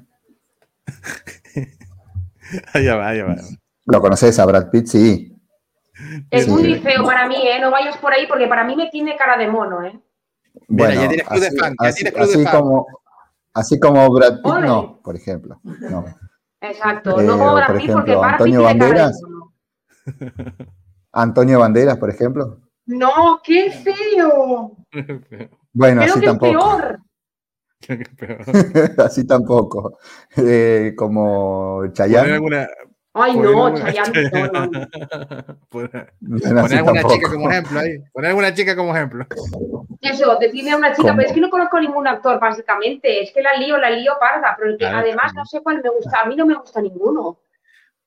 Allá va, allá va. ¿Lo conoces a Brad Pitt? Sí. Es Sí. muy feo para mí, ¿eh? No vayas por ahí porque para mí me tiene cara de mono, ¿eh? Mira, ya tienes club de así, fan, ya así- tienes club de así fan. como, así como Brad Pitt, Ole. no, por ejemplo. No. Exacto. Eh, no como Brad Pitt porque ejemplo, Brad Pitt Antonio tiene Banderas. Antonio Banderas, por ejemplo. No, qué feo. Bueno, Creo así que es tampoco. peor. así tampoco. Eh, como Chayanne. alguna, Ay, no, Chayanne, no, no, no. poner- alguna tampoco. chica como ejemplo ahí. Poner alguna chica como ejemplo. Eso, define a una chica, ¿Cómo? pero es que no conozco ningún actor, básicamente. Es que la lío, la lío parda, pero el que Claro, además no sé cuál me gusta. A mí no me gusta ninguno.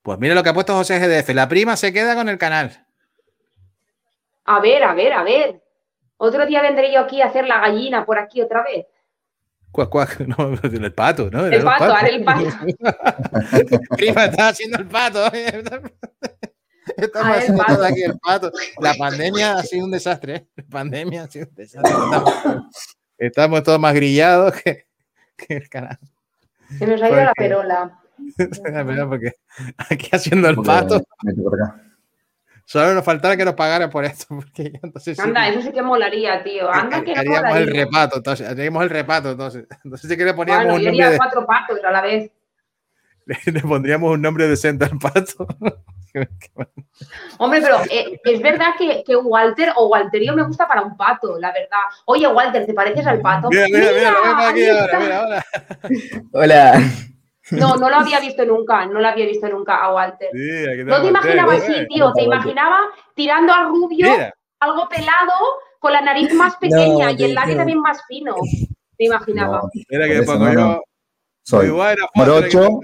Pues mira lo que ha puesto José GDF. La prima se queda con el canal. A ver, a ver, a ver. Otro día vendré yo aquí a hacer la gallina por aquí otra vez. Cuac, cuac, no, el pato, ¿no? El pato, haré el pato. Prima, está haciendo el pato. Estamos el haciendo pato. todo aquí el pato. La pandemia ha sido un desastre. ¿eh? La pandemia ha sido un desastre. Estamos, estamos todos más grillados que, que el canal. Se nos ha ido la Porque- perola. La verdad, Porque aquí haciendo el pato. Solo nos faltaba que nos pagaran por esto. Porque entonces sí Anda, que- eso sí que molaría, tío. Anda, que haríamos el molaría. repato, entonces, haríamos el repato, entonces. Entonces sí que le poníamos Bueno, un yo nombre de, cuatro patos a la vez. le pondríamos un nombre decente al pato. Hombre, pero eh, es verdad que, que Walter o Walterio me gusta para un pato, la verdad. Oye, Walter, ¿te pareces al pato? Mira, mira, mira, aquí ahora, mira, ahora. Hola. No, no lo había visto nunca, no lo había visto nunca a Walter. Sí, aquí No te imaginaba así, ¿eh? tío, te imaginaba tirando al rubio, Mira, algo pelado, con la nariz más pequeña y el labio no. también más fino. Me imaginaba. No, mira que yo. no. soy morocho.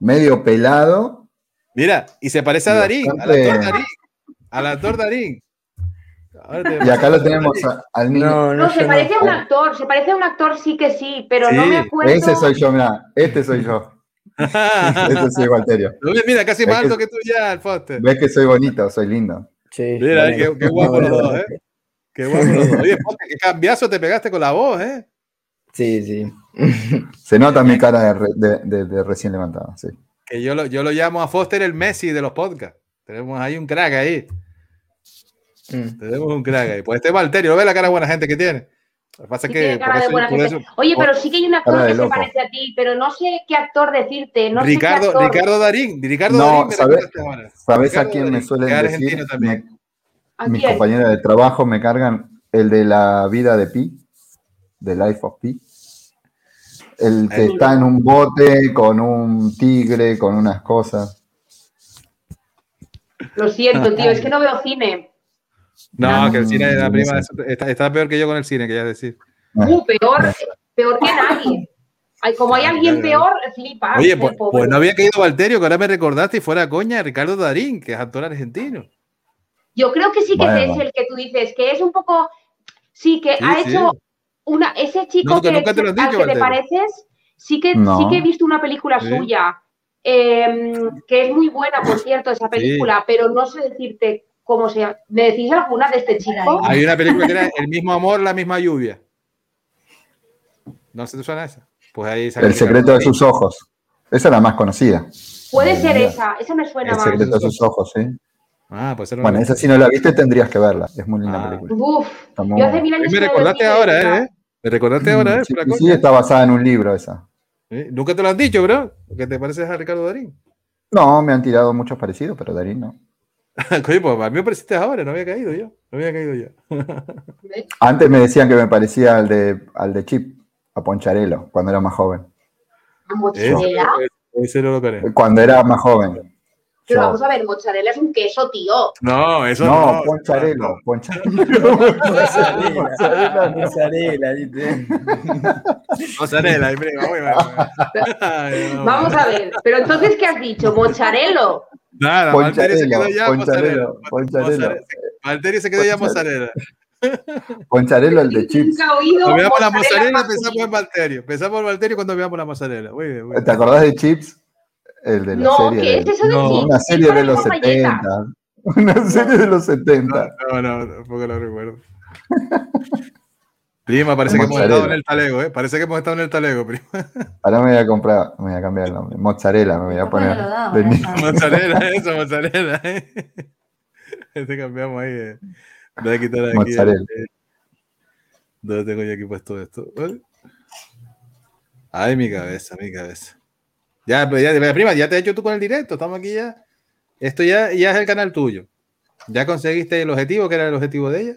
Medio pelado. Mira, y se parece a Darín, al actor Darín. Al actor Darín. Y acá lo tenemos a- al niño. No, No, no, se parece a un no. actor, se parece a un actor sí que sí, pero no me acuerdo. Ese soy yo, mira. Este soy yo. Este soy Walterio. Mira, casi más alto que tú ya, el Foster. Ves que soy bonito, soy lindo. Sí, Mira, qué, qué guapo los dos, ¿eh? Qué guapo los dos. Oye, Foster, qué cambiazo te pegaste con la voz, ¿eh? Sí, sí. Se nota mi cara de, re- de- de- de recién levantada. Sí. Que yo lo, yo lo llamo a Foster el Messi de los podcasts. Tenemos ahí un crack ahí. Mm. Tenemos un crack ahí. Pues este es Valterio, ¿lo ves la cara de buena gente que tiene? Lo que pasa Sí que cara de eso- buena por gente. eso- Oye, pero sí que hay un actor que se parece a ti, pero no sé qué actor decirte. No sé qué Ricardo, actor. Ricardo Darín. Ricardo No, Darín me ¿sabes- ahora. ¿Sabes Ricardo a quién me Darín, suelen que es decir? argentino también. Me- ¿A mis quién? compañeros de trabajo me cargan el de la vida de Pi, de Life of Pi. El que está en un bote con un tigre, con unas cosas. Lo siento, tío, es que no veo cine. No, No, que el cine de la no prima está, está peor que yo con el cine, quería decir. Uh, peor, peor que nadie. Ay, como hay Claro, alguien peor, flipa. Oye, pues, pues no había caído Valterio, que ahora me recordaste y fuera coña, Ricardo Darín, que es actor argentino. Yo creo que sí que Bueno. es el que tú dices, que es un poco. Sí, que Sí, ha sí. hecho una. Ese chico No, que que, nunca te lo al que te pareces, sí que, No. sí que he visto una película Sí. suya, eh, que es muy buena, por cierto, esa película, pero no sé decirte cómo se llama. ¿Me decís alguna de este chico? Hay una película que era El mismo amor, la misma lluvia. ¿No se te suena esa? Pues ahí El secreto de sus ojos. Esa es la más conocida. Puede ser esa, esa me suena El más. secreto de sus ojos, sí. Ah, pues era Bueno, esa si no la viste tendrías que verla. Es muy linda Ah. película. Uf, yo hace mil años me recordaste ahora. ¿eh? Me recordaste ahora, ¿eh? Sí, está basada en un libro esa. ¿Eh? Nunca te lo han dicho, bro. ¿Qué te pareces a Ricardo Darín? No, me han tirado muchos parecidos, pero Darín no. Coño, pues a mí me pareciste ahora, no había caído yo. No había caído yo. Antes me decían que me parecía al de, al de Chip, a Poncharelo, cuando era más joven. ¿A. Cuando era más joven. Pero vamos a ver, mozzarella es un queso, tío. No, eso no, no. Poncharelo, Poncharelo. Mozzarella, mozzarella. Mozzarella, ahí, prima, muy bien. Ay, no. Vamos a ver, pero entonces, ¿qué has dicho? ¿Mozzarello? Nada, Valtteri se quedó ya mozzarella. Poncharelo. Mozzarella. Valtteri se quedó ya Poncharelo. mozzarella. Poncharelo, el de Chips. Nunca he oído Cuando veamos la mozzarella mozzarella, pensamos en Valtteri. Pensamos en Valtteri cuando veamos la mozzarella. Muy bien, muy bien. ¿Te acordás de Chips? El de la No, serie. ¿qué de- es eso de No, chips? Una serie de los las galletas. 70. Una serie de los 70. No, no, tampoco lo recuerdo. Prima, parece que hemos estado en el talego, ¿eh? Parece que hemos estado en el talego, prima. Ahora me voy a comprar, me voy a cambiar el nombre. Mozzarella me voy a poner. Ni- está. Mozzarella, eso, mozzarella. ¿eh? Este cambiamos ahí. Eh. Voy a quitar aquí. Mozzarella. eh, ¿Dónde tengo yo aquí puesto esto? ¿Vale? Ay, mi cabeza, mi cabeza. Ya, pero ya, prima, ya te he hecho tú con el directo. Estamos aquí ya. Esto ya, ya es el canal tuyo. ¿Ya conseguiste el objetivo, que era el objetivo de ella?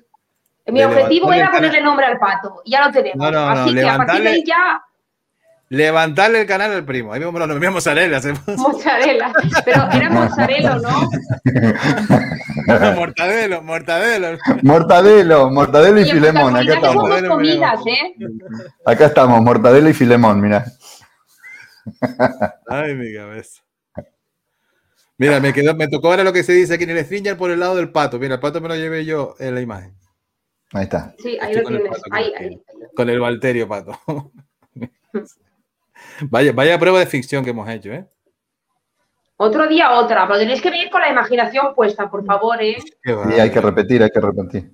Mi de objetivo era ponerle nombre al pato. y Ya lo tenemos. No, no, no, Así que a partir de levantarle- ahí ya, Levantarle el canal al primo. Ahí vemos los mismos mozzarella. hacemos. mozzarella. Pero era mozzarella, ¿no? mortadelo, mortadelo. Mortadelo, mortadelo y Oye, pues filemón. Acá estamos. comidas, ¿eh? Acá estamos, mortadelo y filemón, mira. Ay, mi cabeza. Mira, me quedó, me tocó ahora lo que se dice aquí en el stringer por el lado del pato. Mira, el pato me lo llevé yo en la imagen. Ahí está. Sí, ahí Estoy lo con el tienes. pato, Ahí, con el ahí. Con el Valterio pato. vaya, vaya prueba de ficción que hemos hecho, ¿eh? Otro día otra, pero tenéis que venir con la imaginación puesta, por favor, ¿eh? Va. hay que repetir, hay que repetir.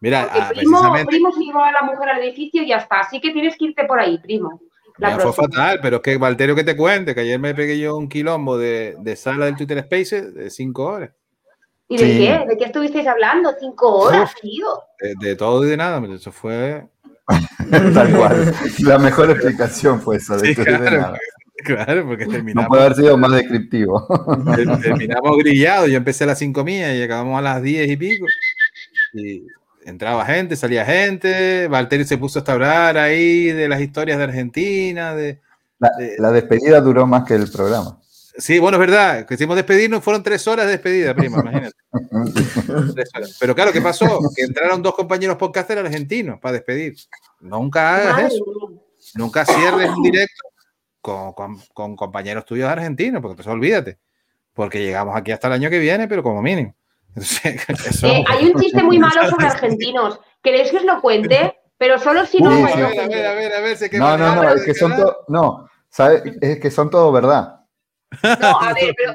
Mira, ah, primo, precisamente. primo se llevó a la mujer al edificio y ya está. Así que tienes que irte por ahí, primo. La fue próxima. fatal, pero es que Valterio que te cuente, que ayer me pegué yo un quilombo de, de sala del Twitter Spaces de cinco horas. ¿Y de Sí. qué? ¿De qué estuvisteis hablando? Cinco horas, tío. De, de todo y de nada, eso fue. Tal cual. La mejor explicación fue eso. De Sí, todo y de claro. nada. Claro, porque No terminamos, puede haber sido más descriptivo. ter- terminamos grillados. Yo empecé a las 5 mías y acabamos a las 10 y pico. Y entraba gente, salía gente. Valtteri se puso a hablar ahí de las historias de Argentina. De... La, la despedida duró más que el programa. Sí, bueno, es verdad. Que hicimos despedirnos, fueron tres horas de despedida, prima, imagínate. Tres horas. Pero claro, ¿qué pasó? Que entraron dos compañeros podcasters argentinos para despedir. Nunca hagas eso. Nunca cierres un directo con, con- con compañeros tuyos argentinos, porque entonces olvídate. Porque llegamos aquí hasta el año que viene, pero como mínimo. Eh, hay un chiste muy malo sobre argentinos. ¿Queréis que os lo cuente? Pero solo si no Uy, a ver, a ver, a ver, a ver, sé que No, no, no, es que son todo, no, ¿sabe? Es que son todo verdad. No, a ver, pero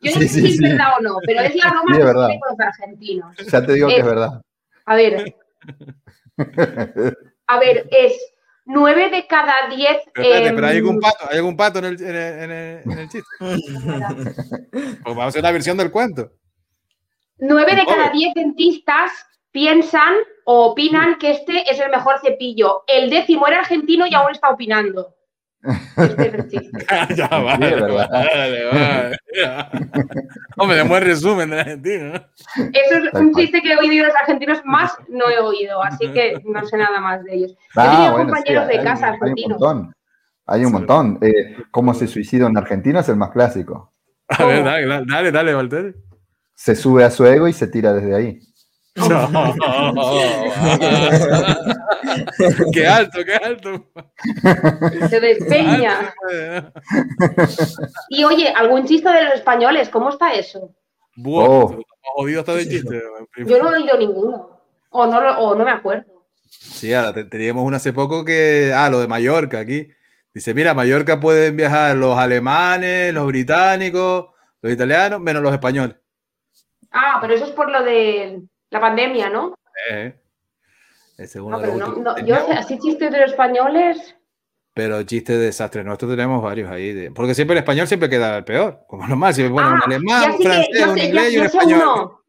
yo no Sí, sé si sí, es sí. verdad o no, pero es la broma Sí, es que se verdad. con los argentinos. Ya te digo que es verdad. A ver, a ver, es nueve de cada diez. Pero, espérate, em, pero hay algún pato, hay algún pato en el, en el, en el- en el chiste. Pues vamos a hacer una versión del cuento. Nueve de cada diez dentistas piensan o opinan que este es el mejor cepillo. El décimo era argentino y aún está opinando. Este es el chiste. ya, Sí, vale, es verdad. vale, vale. Hombre, de buen resumen de Argentina. ¿no? Eso es un chiste que he oído de los argentinos más no he oído, así que no sé nada más de ellos. He Ah, tenido bueno, compañeros sí, de hay- casa Hay un argentinos. montón. Hay un Sí. montón. Eh, ¿Cómo se suicida en Argentina? Es el más clásico. A ver, dale, dale, dale, dale Valtteri. Se sube a su ego y se tira desde ahí. No. qué alto, qué alto. Se despeña. Y oye, ¿algún chiste de los españoles? ¿Cómo está eso? Buah, Oh. jodido está de chiste. Yo no he oído ninguno. O no, o no me acuerdo. Sí, ahora te- teníamos uno hace poco que, ah, lo de Mallorca aquí. Dice, mira, a Mallorca pueden viajar los alemanes, los británicos, los italianos, menos los españoles. Ah, pero eso es por lo de la pandemia, ¿no? Eh, ese es uno No, de pero no, no, yo así chistes de los españoles. Pero chistes de desastre nuestro tenemos varios ahí. de- porque siempre el español siempre queda el peor. Como normal, siempre ponen un Ah, alemán, un sí que- francés, yo un sé- inglés ya- y un español. uno.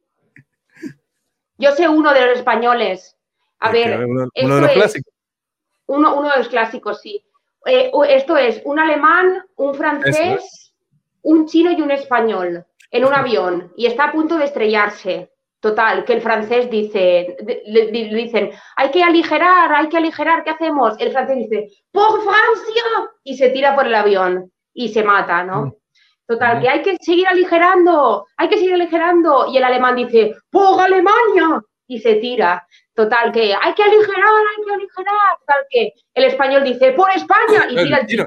Yo sé uno de los españoles. A Es que ver, uno, de los es- clásicos. uno, uno de los clásicos, sí. Eh, esto es un alemán, un francés, un chino y un español en un avión y está a punto de estrellarse. Total, que el francés dice, le, le dicen, hay que aligerar, hay que aligerar, ¿qué hacemos? El francés dice, ¡por Francia! Y se tira por el avión y se mata, ¿no? Total, Mm. que hay que seguir aligerando, hay que seguir aligerando. Y el alemán dice, ¡por Alemania! Y se tira. Total, que hay que aligerar, hay que aligerar. Total, que el español dice, ¡por España! Y tira el chino,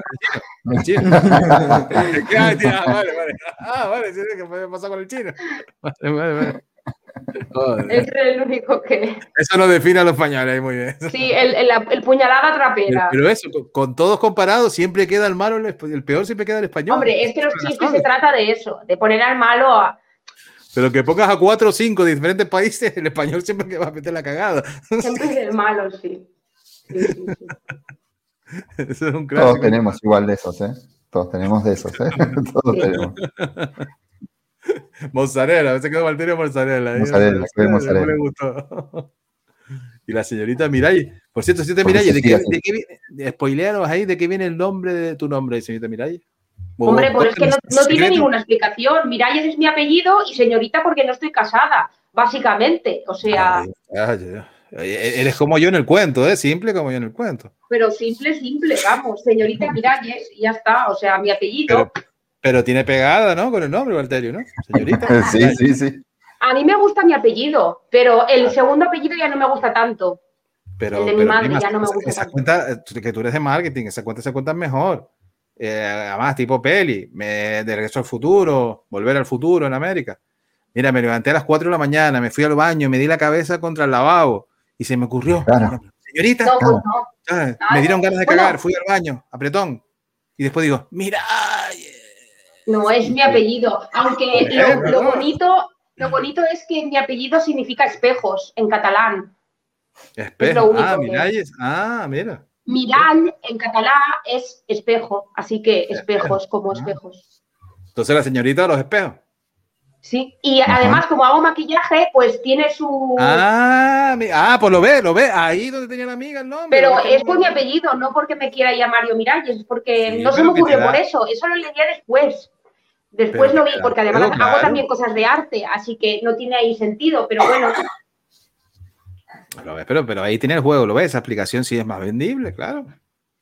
el chino. El chino. Ah, tira, vale, vale. Ah, vale, sí, sí, que puede pasar con el chino. Vale, vale, vale. Joder. Es el único que. Eso lo define a los españoles, muy bien. Sí, el, el, el puñalada trapera. pero eso, con, con todos comparados, siempre queda el malo, el, el peor siempre queda el español. Hombre, es que los chistes se trata de eso, de poner al malo a. Pero que pongas a cuatro o cinco de diferentes países, el español siempre que va a meter la cagada. Siempre es el malo, sí. Sí, sí, sí. Eso es un Todos clásico. tenemos igual de esos, ¿eh? Todos tenemos de esos, ¿eh? Todos Sí. tenemos. Mozzarella, a veces quedó Valterio Mozzarella. ¿eh? Mozzarella, qué No mozzarella. le gustó. Y la señorita Miray. Por cierto, señorita ¿Por qué Miray, ¿de qué, de qué viene? de- Spoilearos ahí, ¿de qué viene el nombre de tu nombre, señorita Miray? Hombre, pues es que no, no tiene ninguna explicación. Miralles es mi apellido y señorita porque no estoy casada, básicamente. O sea, Ay, ay, ay. Eh, Eres como yo en el cuento, ¿eh? Simple como yo en el cuento. pero simple, simple, vamos, señorita Miralles y ya está. O sea, mi apellido. Pero, pero tiene pegada, ¿no? Con el nombre, Valterio, ¿no? Señorita. Sí, sí, sí. A mí me gusta mi apellido, pero el segundo apellido ya no me gusta tanto. Pero, El de mi pero, madre prima, ya no me gusta Esa tanto. cuenta, eh, que tú eres de marketing, esa cuenta se cuenta mejor. Eh, además, tipo peli, me, de regreso al futuro, volver al futuro en América. Mira, me levanté a las 4 de la mañana, me fui al baño, me di la cabeza contra el lavabo y se me ocurrió, Claro. señorita, No, pues me dieron ganas de Bueno. cagar, fui al baño, apretón. Y después digo, mira, No es mi apellido, aunque lo, lo bonito, lo bonito es que mi apellido significa espejos en catalán. espejo. lo único ah, que- miralles. Ah, mira. Mirall en catalán es espejo, así que espejos como espejos. Entonces la señorita de los espejos. Sí. Y Ajá. además, como hago maquillaje, pues tiene su. Ah, ah, pues lo ve, lo ve. Ahí donde tenía la amiga el nombre. Pero es por mi apellido, no porque me quiera llamar yo Miralles, es porque Sí, no se me ocurrió por eso. Eso lo leía después. Después Pero lo vi, porque además hago claro. también cosas de arte, así que no tiene ahí sentido, pero bueno. Lo ves, pero, pero ahí tiene el juego, lo ves. Esa aplicación sí es más vendible, claro.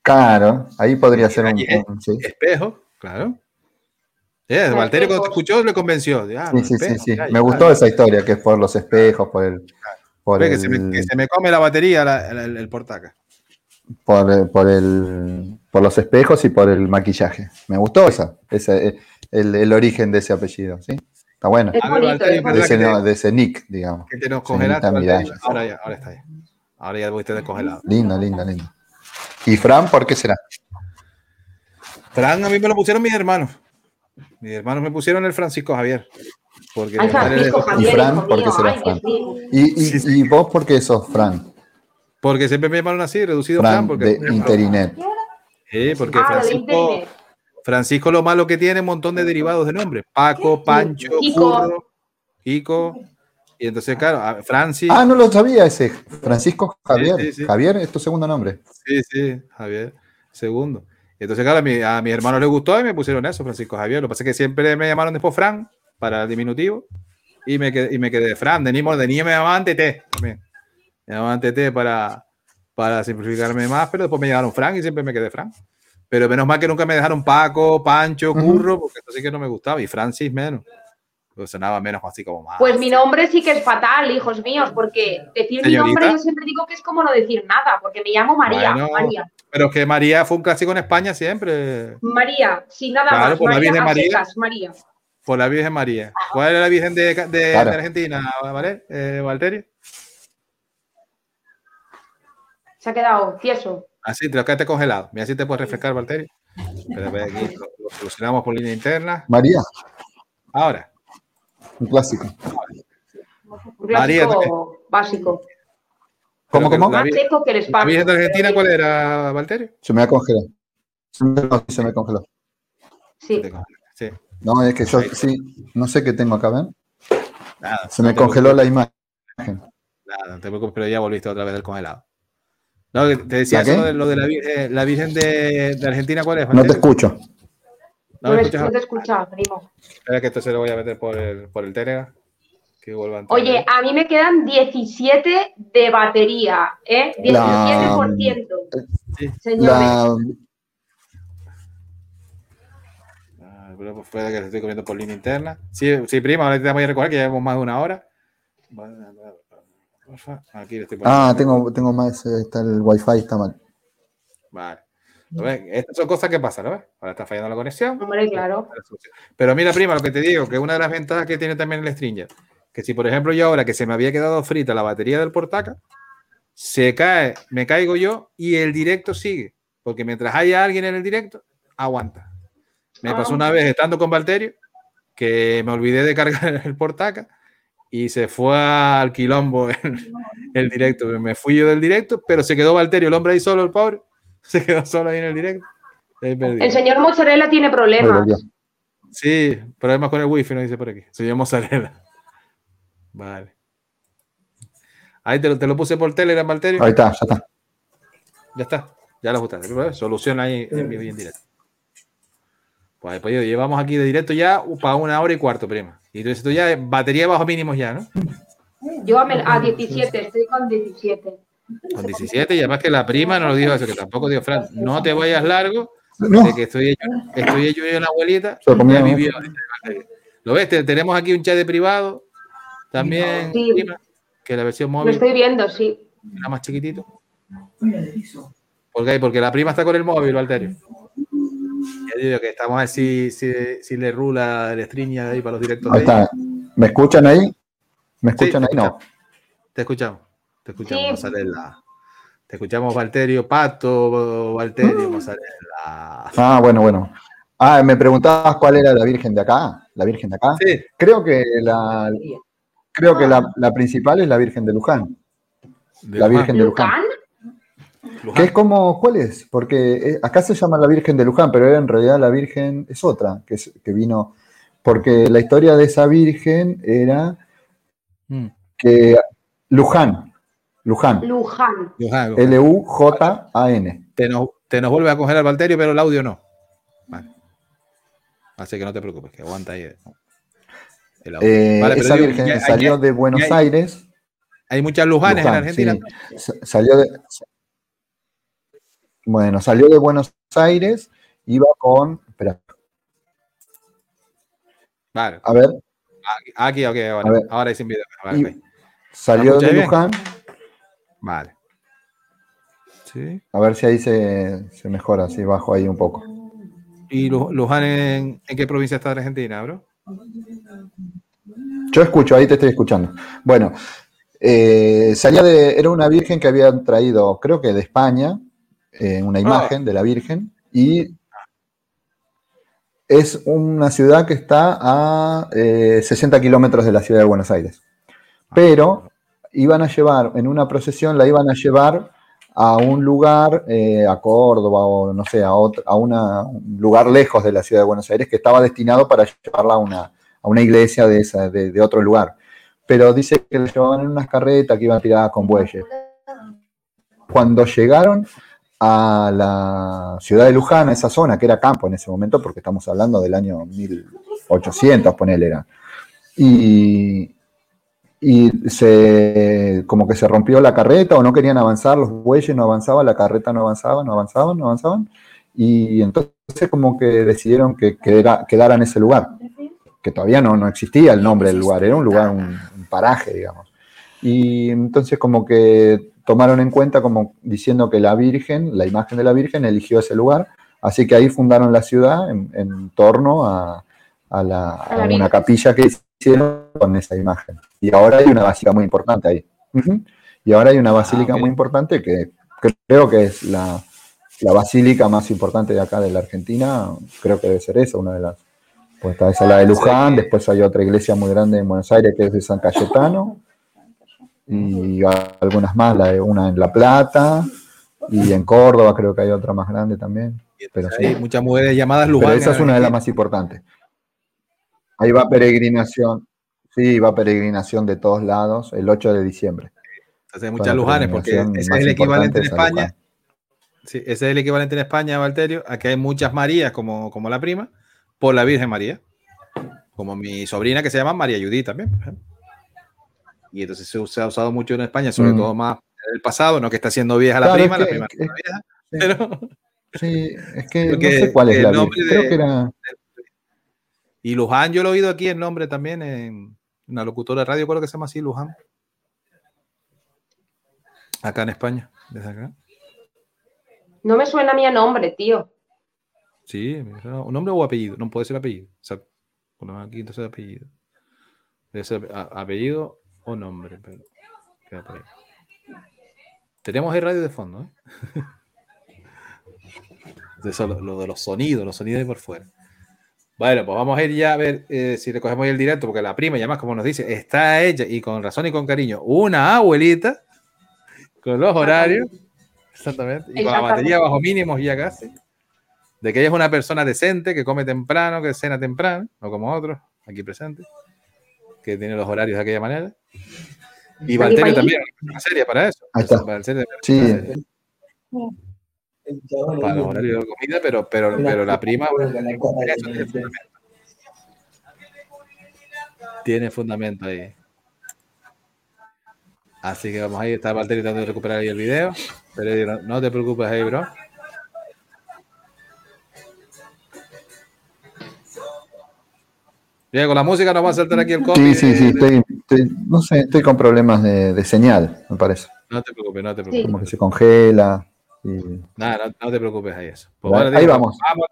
Claro, ahí podría ser un. Ahí es. un- sí. Espejo, claro. Los Valterio cuando te escuchó le convenció. Ah, Sí, sí, sí, sí. Me ya. gustó esa historia, que es por los espejos, por el. Por que, el, se me, que se me come la batería la- el, el- el portaca. por, el- por el- por los espejos y por el maquillaje. Me gustó esa, ese, eh, el, el origen de ese apellido, ¿sí? Está bueno. Es bonito, es De ese, que te- no, de ese nick, digamos. Que te nos congelaste. Ahora ya, ahora está ahí. Ahora ya fuiste descongelado. Linda, linda, linda. ¿Y Fran, por qué será? Fran, a mí me lo pusieron mis hermanos. Mis hermanos me pusieron el Francisco Javier. Porque Ay, Francisco Javier, Fran, ¿por qué será ay, Fran? ¿Y, y, Sí, sí. y vos por qué sos Fran? Porque siempre me llamaron así, reducido Fran. Fran porque, de Interinet. Sí, porque Ah, Francisco, internet. Francisco lo malo que tiene un montón de derivados de nombre. Paco, Pancho, Kiko. Curro, Kiko. Y entonces, claro, a- Francis. Ah, no lo sabía ese. Francisco Javier. sí, sí. Javier es tu segundo nombre. Sí, sí, Javier, segundo. Y entonces, claro, a, mi, a mis hermanos les gustó y me pusieron eso, Francisco Javier. Lo que pasa es que siempre me llamaron después Fran para el diminutivo y me quedé, y me quedé Fran. De niño, de niño me llamaban TT también. Me llamaban TT para, para simplificarme más, pero después me llamaron Fran y siempre me quedé Fran. Pero menos mal que nunca me dejaron Paco, Pancho. Curro, porque eso sí que no me gustaba. Y Francis menos. Pues sonaba menos así como más. Pues mi nombre sí que es fatal, hijos míos, porque decir mi nombre yo siempre digo que es como no decir nada, porque me llamo María. Bueno. María. Pero es que María fue un clásico en España siempre. María, sin nada Claro, más. por la María, Virgen a María. secas, María. Por la Virgen María. ¿Cuál era la Virgen de, de-. Argentina, ¿vale? Eh, Valterio. Se ha quedado tieso. Así, te lo quedaste congelado. Mira si te puedes refrescar, Valterio. Pero aquí, lo, lo solucionamos por línea interna. María, Ahora, un clásico. Un María clásico básico. ¿Cómo, cómo? la Más seco que el ¿la espacio. Virgen de Argentina cuál era, Valterio? Se me va a congelar. Se me, no, se me congeló. Sí. Sí. No, es que yo sí, no sé qué tengo acá, ¿ven? Nada, Se no me congeló la imagen. Nada, no te preocupes, pero ya volviste otra vez del congelado. No, te decía ¿La eso de lo de la, Virgen- la Virgen de, de Argentina, ¿cuál es? No te escucho. No No, me escuchas. no te escucha, primo. Espera que esto se lo voy a meter por el, por el Telegram. Que vuelva a Oye, a mí me quedan 17 de batería, ¿eh? 17%. Sí. Señores, La, Ah, pero pues fue que estoy comiendo por línea interna. Sí, sí, prima, ahora te voy a recordar que ya llevamos más de una hora. Porfa, Aquí le estoy poniendo. ah, tengo, tengo más, eh, está el wifi, está mal. Vale. ¿Lo ves? Estas son cosas que pasan, ¿lo ves? Ahora está fallando la conexión. hombre, claro. Pero mira, prima, lo que te digo, que una de las ventajas que tiene también el Stringer, que si por ejemplo yo ahora que se me había quedado frita la batería del portaca, se cae, me caigo yo y el directo sigue. Porque mientras haya alguien en el directo, aguanta. Me pasó Ah. una vez estando con Valterio, que me olvidé de cargar el portaca y se fue al quilombo el, el directo. Me fui yo del directo, pero se quedó Valterio, el hombre ahí solo, el pobre. Se quedó solo ahí en el directo. El señor Mozzarella tiene problemas. Sí, problemas con el wifi, nos dice por aquí. Se llama Mozzarella. Vale. Ahí te lo, te lo puse por Telegram, Valterio. Ahí está, ya está. Ya está. Ya lo ajustaste. Pero, Solución ahí en vivo y en directo. Pues pues, yo, llevamos aquí de directo ya para una hora y cuarto, prima. Y tú dices, tú ya batería bajo mínimos ya, ¿no? Yo a, me- a 17, estoy con 17. Con 17 y además que la prima no lo dijo eso, que tampoco dijo, Fran, no te vayas largo, No, de que estoy hecho, estoy hecho yo una abuelita. Se lo vivió. Lo ves, Te- tenemos aquí un chat de privado, también, Sí. prima, que la versión Lo móvil estoy viendo, sí. era más chiquitito. ¿Por qué? Porque la prima está con el móvil, Valterio. Ya digo que estamos a ver si, si, si le rula el streaming ahí para los directos ahí está. ¿Me escuchan ahí? ¿Me escuchan Sí, ahí? No. Te escuchamos. Te escuchamos, Sí. Mozzarella. Te escuchamos, Valterio, Pato, Valterio, Mozzarella. Ah, bueno, bueno. Ah, me preguntabas cuál era la Virgen de acá. La Virgen de acá. Sí, Creo que la, creo que la, la principal es la Virgen de Luján. de La. Virgen de. Luján. Que es como, ¿cuál es? Porque eh, acá se llama la Virgen de Luján, pero en realidad la Virgen es otra, que, es- que vino porque la historia de esa virgen era Mm. que Luján, Luján, Luján. Luján, Luján. L-U-J-A-N. Te nos, te nos vuelve a congelar Valterio, pero el audio no. Vale. Así que no te preocupes, que aguanta ahí. el audio. Eh, Vale, esa digo, virgen ya- salió ya- de Buenos ya Aires. Hay muchas Lujanes en Luján, Argentina. sí. Sa- Salió de, bueno, salió de Buenos Aires, iba con, espera, Vale. a ver, Aquí, aquí, ok, ahora, ver. ahora sin video. Vale, Y- ok. salió de bien? Luján, Vale. Sí. a ver si ahí se, se mejora, si bajo ahí un poco. ¿Y Lu- Luján en, en qué provincia está de Argentina, bro? Yo escucho, ahí te estoy escuchando. Bueno, eh, salía de, era una virgen que habían traído, creo que de España, eh, una imagen de la virgen, y es una ciudad que está a eh, 60 kilómetros de la ciudad de Buenos Aires. Pero iban a llevar, en una procesión la iban a llevar a un lugar, eh, a Córdoba o no sé, a, otro, a una- un lugar lejos de la ciudad de Buenos Aires que estaba destinado para llevarla a una, a una iglesia de, esa, de, de otro lugar. Pero dice que la llevaban en unas carretas que iban tiradas con bueyes. Cuando llegaron a la ciudad de Luján, a esa zona que era campo en ese momento, porque estamos hablando del año 1800, ponele era. Y, y se, como que se rompió la carreta o no querían avanzar, los bueyes no avanzaban, la carreta no avanzaba, no avanzaban, no avanzaban. Y entonces como que decidieron que quedara, quedara en ese lugar, que todavía no, no existía el nombre del lugar, era un lugar, un, un paraje, digamos. Y entonces como que tomaron en cuenta como diciendo que la Virgen, la imagen de la Virgen eligió ese lugar, así que ahí fundaron la ciudad en, en torno a, a la- A la una capilla que hicieron con esa imagen. Y ahora hay una basílica muy importante ahí. Ujú. Y ahora hay una basílica ok. muy importante que creo que es la, la basílica más importante de acá de la Argentina. Creo que debe ser esa, una de las. Pues está esa la de Luján, Sí. después hay otra iglesia muy grande en Buenos Aires que es de San Cayetano. Y algunas más, una en La Plata. Y en Córdoba creo que hay otra más grande también. Pero sí. Hay muchas mujeres llamadas Pero Luján. esa es una de las más importantes. Ahí va peregrinación. Sí, va peregrinación de todos lados el 8 de diciembre. Entonces hay muchas Lujanes, porque ese es el equivalente en España. Sí, ese es el equivalente en España, Valterio, a que hay muchas Marías como, como la prima, por la Virgen María. Como mi sobrina que se llama María Judí también, por ejemplo. Y entonces se, se ha usado mucho en España, sobre Mm. todo más en el pasado, no que está siendo vieja la Claro, prima, es la prima es- vieja, pero Sí, es que Porque no sé cuál es la nombre Virgen. Creo de- que era. Y Luján, yo lo he oído aquí el nombre también en una locutora de radio, creo que se llama así, Luján. Acá en España, desde acá. No me suena a mí a nombre, tío. Sí, me suena un nombre o apellido, no puede ser apellido. O sea, ponemos aquí entonces apellido. Debe ser apellido o nombre, pero queda por ahí. Tenemos el radio de fondo, ¿eh? Eso, lo, lo de los sonidos, los sonidos de por fuera. Bueno, pues vamos a ir ya a ver eh, si recogemos el directo, porque la prima, y además, como nos dice, está ella, y con razón y con cariño, una abuelita, con los horarios, exactamente, y con la batería bajo mínimos ya casi, de que ella es una persona decente, que come temprano, que cena temprano, no como otros aquí presentes, que tiene los horarios de aquella manera. Y Valterio también, una serie para eso. Ahí está. Valterio Sí. para los horarios de comida, pero, pero, pero la prima bueno, eso tiene fundamento. Tiene fundamento ahí. Así que vamos ahí, está Valtteri tratando de recuperar ahí el video. Pero no, no te preocupes ahí, bro. Bien, con la música nos va a saltar aquí el copy. Sí, sí, sí. Estoy, estoy- no sé, estoy con problemas de, de señal, me parece. No te preocupes, no te preocupes. Como que se congela. y- Nada, no, no te preocupes ahí eso. Pues Ahí- bueno, ahí digo, vamos. vamos.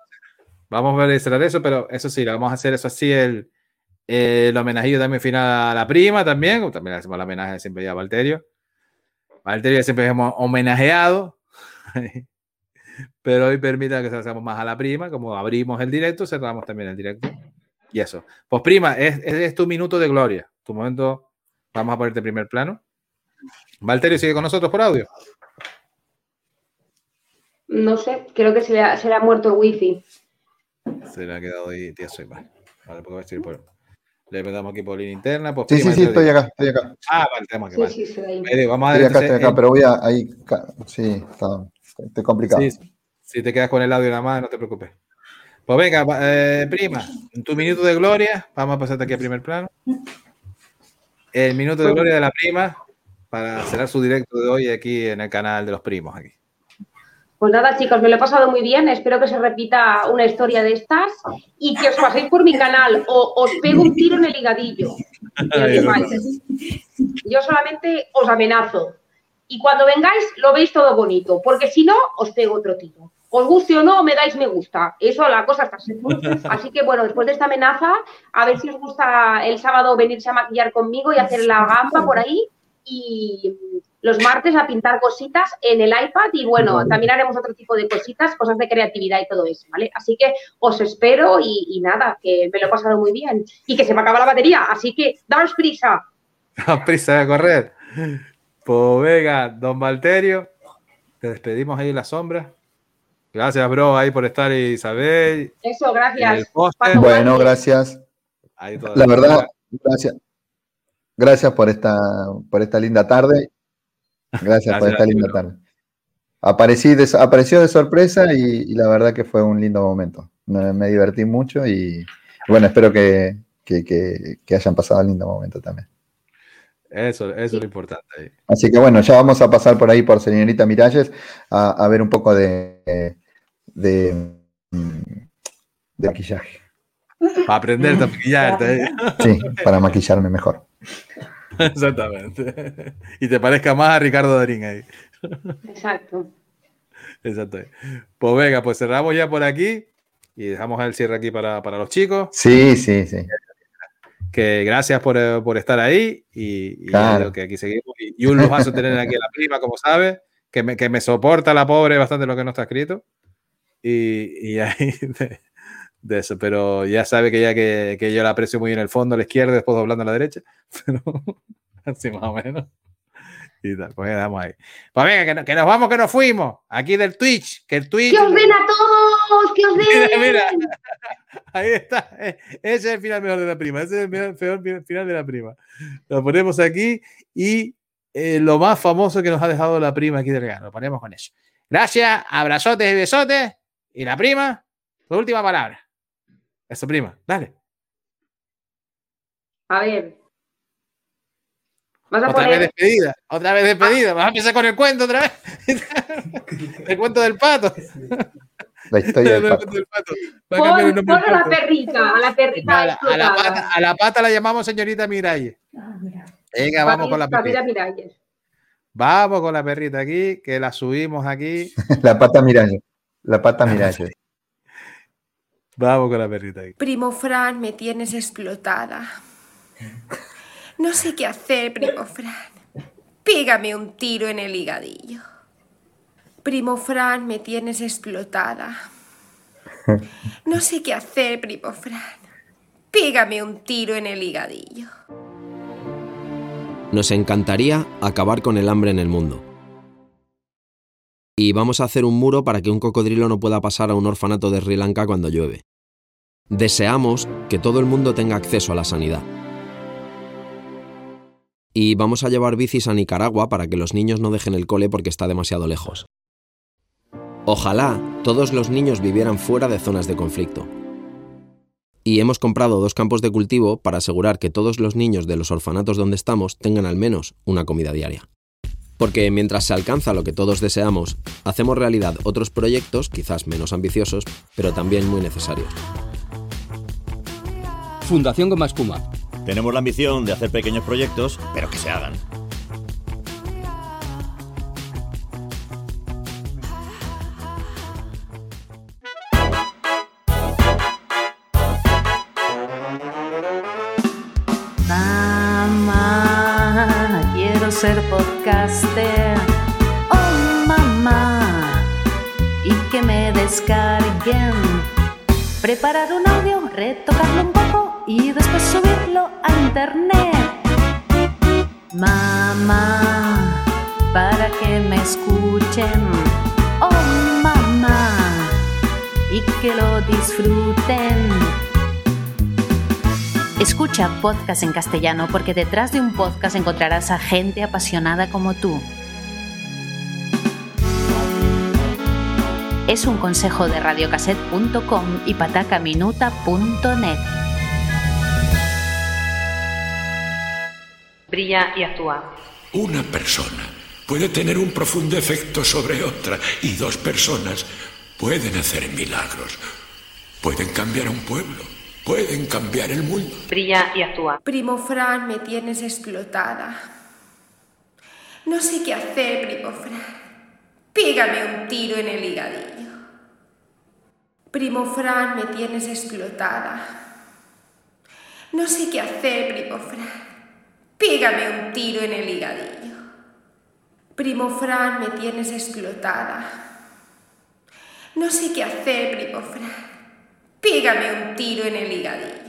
Vamos a cerrar eso, pero eso sí, le vamos a hacer eso así el, el homenajillo también final a la prima también, también le hacemos el homenaje siempre ya a Valterio. Valterio siempre hemos homenajeado, pero hoy permita que se lo hagamos más a la prima, como abrimos el directo, cerramos también el directo. Y eso. Pues prima, es, es, es tu minuto de gloria, tu momento, vamos a ponerte en primer plano. Valterio sigue con nosotros por audio. No sé, creo que se le ha, se le ha muerto el wifi. Se le ha quedado ahí tieso igual. Vale, porque voy a decir por. Le damos aquí por línea interna. Pues Sí, sí, prima, sí, estoy acá, estoy acá. Ah, vale, tenemos aquí. Sí, vale. sí, estoy ahí. Vamos a Estoy ver. acá, estoy acá, pero voy a ahí. Sí, está, está complicado. Sí, si te quedas con el audio nada más, no te preocupes. Pues venga, eh, prima, en tu minuto de gloria, vamos a pasarte aquí a primer plano. El minuto de gloria de la prima para cerrar su directo de hoy aquí en el canal de los primos. Aquí. Pues nada, chicos, me lo he pasado muy bien. Espero que se repita una historia de estas y que os paséis por mi canal o os pego un tiro en el higadillo. Yo solamente os amenazo. Y cuando vengáis, lo veis todo bonito, porque si no, os pego otro tiro. Os guste o no, me dais me gusta. Eso la cosa está así. Así que bueno, después de esta amenaza, a ver si os gusta el sábado venirse a maquillar conmigo y hacer la gamba por ahí. Y los martes a pintar cositas en el iPad y bueno, también haremos otro tipo de cositas, cosas de creatividad y todo eso, ¿vale? Así que os espero y, y nada, que me lo he pasado muy bien y que se me acaba la batería, así que daos prisa. A prisa de correr. Pues venga, don Valterio, te despedimos ahí en la sombra. Gracias, bro, ahí por estar Isabel. Eso, gracias. Bueno, gracias. Ahí La verdad, gracias. Gracias por esta, por esta linda tarde. Gracias, por esta ti, linda bro. tarde. Aparecí de- apareció de sorpresa y, y la verdad que fue un lindo momento. Me, me divertí mucho y bueno, espero que, que- que- que hayan pasado un lindo momento también. Eso, eso es lo importante. Así que bueno, ya vamos a pasar por ahí por señorita Miralles a, a ver un poco de, de, de maquillaje. Para aprenderte a maquillarte. ¿eh? Sí, para maquillarme mejor. Exactamente. Y te parezca más a Ricardo Darín ahí. Exacto. Exacto. Pues venga, pues cerramos ya por aquí y dejamos el cierre aquí para, para los chicos. Sí, sí, sí. Que gracias por, eh, por estar ahí y, y Claro. digo que aquí seguimos. Y, y un lujazo tener aquí a la prima, como sabes, que me, que me soporta la pobre bastante lo que no está escrito. Y, y ahí de, de eso, pero ya sabe que ya que, que yo la aprecio muy en el fondo, a la izquierda, después doblando a la derecha. Pero así más o menos. Y tal, pues ya damos ahí. Pues venga, que, no- que nos vamos, que nos fuimos. Aquí del Twitch, que el Twitch. ¡Que os den a todos! ¡Que os Mira, den! mira. Ahí está. Eh, Ese es el final mejor de la prima. Ese es el final- peor fi- final de la prima. Lo ponemos aquí y eh, lo más famoso que nos ha dejado la prima aquí del regalo. Lo ponemos con eso. Gracias, abrazotes y besotes. Y la prima, su última palabra. Eso, prima. Dale. A ver. Vas a Otra vez despedida. Otra vez despedida. Vas a empezar con el cuento otra vez. el cuento del pato. La historia del El pato. a Pon, pon la perrita, a la perrita A la, a la explotada. pata, a la pata la llamamos señorita Miralles. Ah, mira. Venga, vamos con la perrita. Miralles. Vamos con la perrita aquí, que la subimos aquí. La pata Miralles. La pata Miralles. Vamos con la perrita aquí. Primo Fran, me tienes explotada. No sé qué hacer, primo Fran. Pégame un tiro en el higadillo. Primo Fran, me tienes explotada. No sé qué hacer, primo Fran. Pégame un tiro en el higadillo. Nos encantaría acabar con el hambre en el mundo. Y vamos a hacer un muro para que un cocodrilo no pueda pasar a un orfanato de Sri Lanka cuando llueve. Deseamos que todo el mundo tenga acceso a la sanidad. Y vamos a llevar bicis a Nicaragua para que los niños no dejen el cole porque está demasiado lejos. Ojalá todos los niños vivieran fuera de zonas de conflicto. Y hemos comprado dos campos de cultivo para asegurar que todos los niños de los orfanatos donde estamos tengan al menos una comida diaria. Porque mientras se alcanza lo que todos deseamos, hacemos realidad otros proyectos, quizás menos ambiciosos, pero también muy necesarios. Fundación Goma Espuma. Tenemos la ambición de hacer pequeños proyectos, pero que se hagan. Mamá, quiero ser podcaster. Oh, mamá, y que me descarguen. Preparar un audio, retocarlo un poco y después subirlo a internet. Mamá, para que me escuchen. Oh, mamá, y que lo disfruten. Escucha podcast en castellano porque detrás de un podcast encontrarás a gente apasionada como tú. Es un consejo de radiocassette.com y patacaminuta.net. Brilla y actúa. Una persona puede tener un profundo efecto sobre otra y dos personas pueden hacer milagros. Pueden cambiar a un pueblo, pueden cambiar el mundo. Brilla y actúa. Primo Fran, me tienes explotada. No sé qué hacer, primo Fran. Pégame un tiro en el higadillo. Primo Fran, me tienes explotada. No sé qué hacer, primo Fran. Pégame un tiro en el higadillo. Primo Fran, me tienes explotada. No sé qué hacer, primo Fran. Pégame un tiro en el higadillo.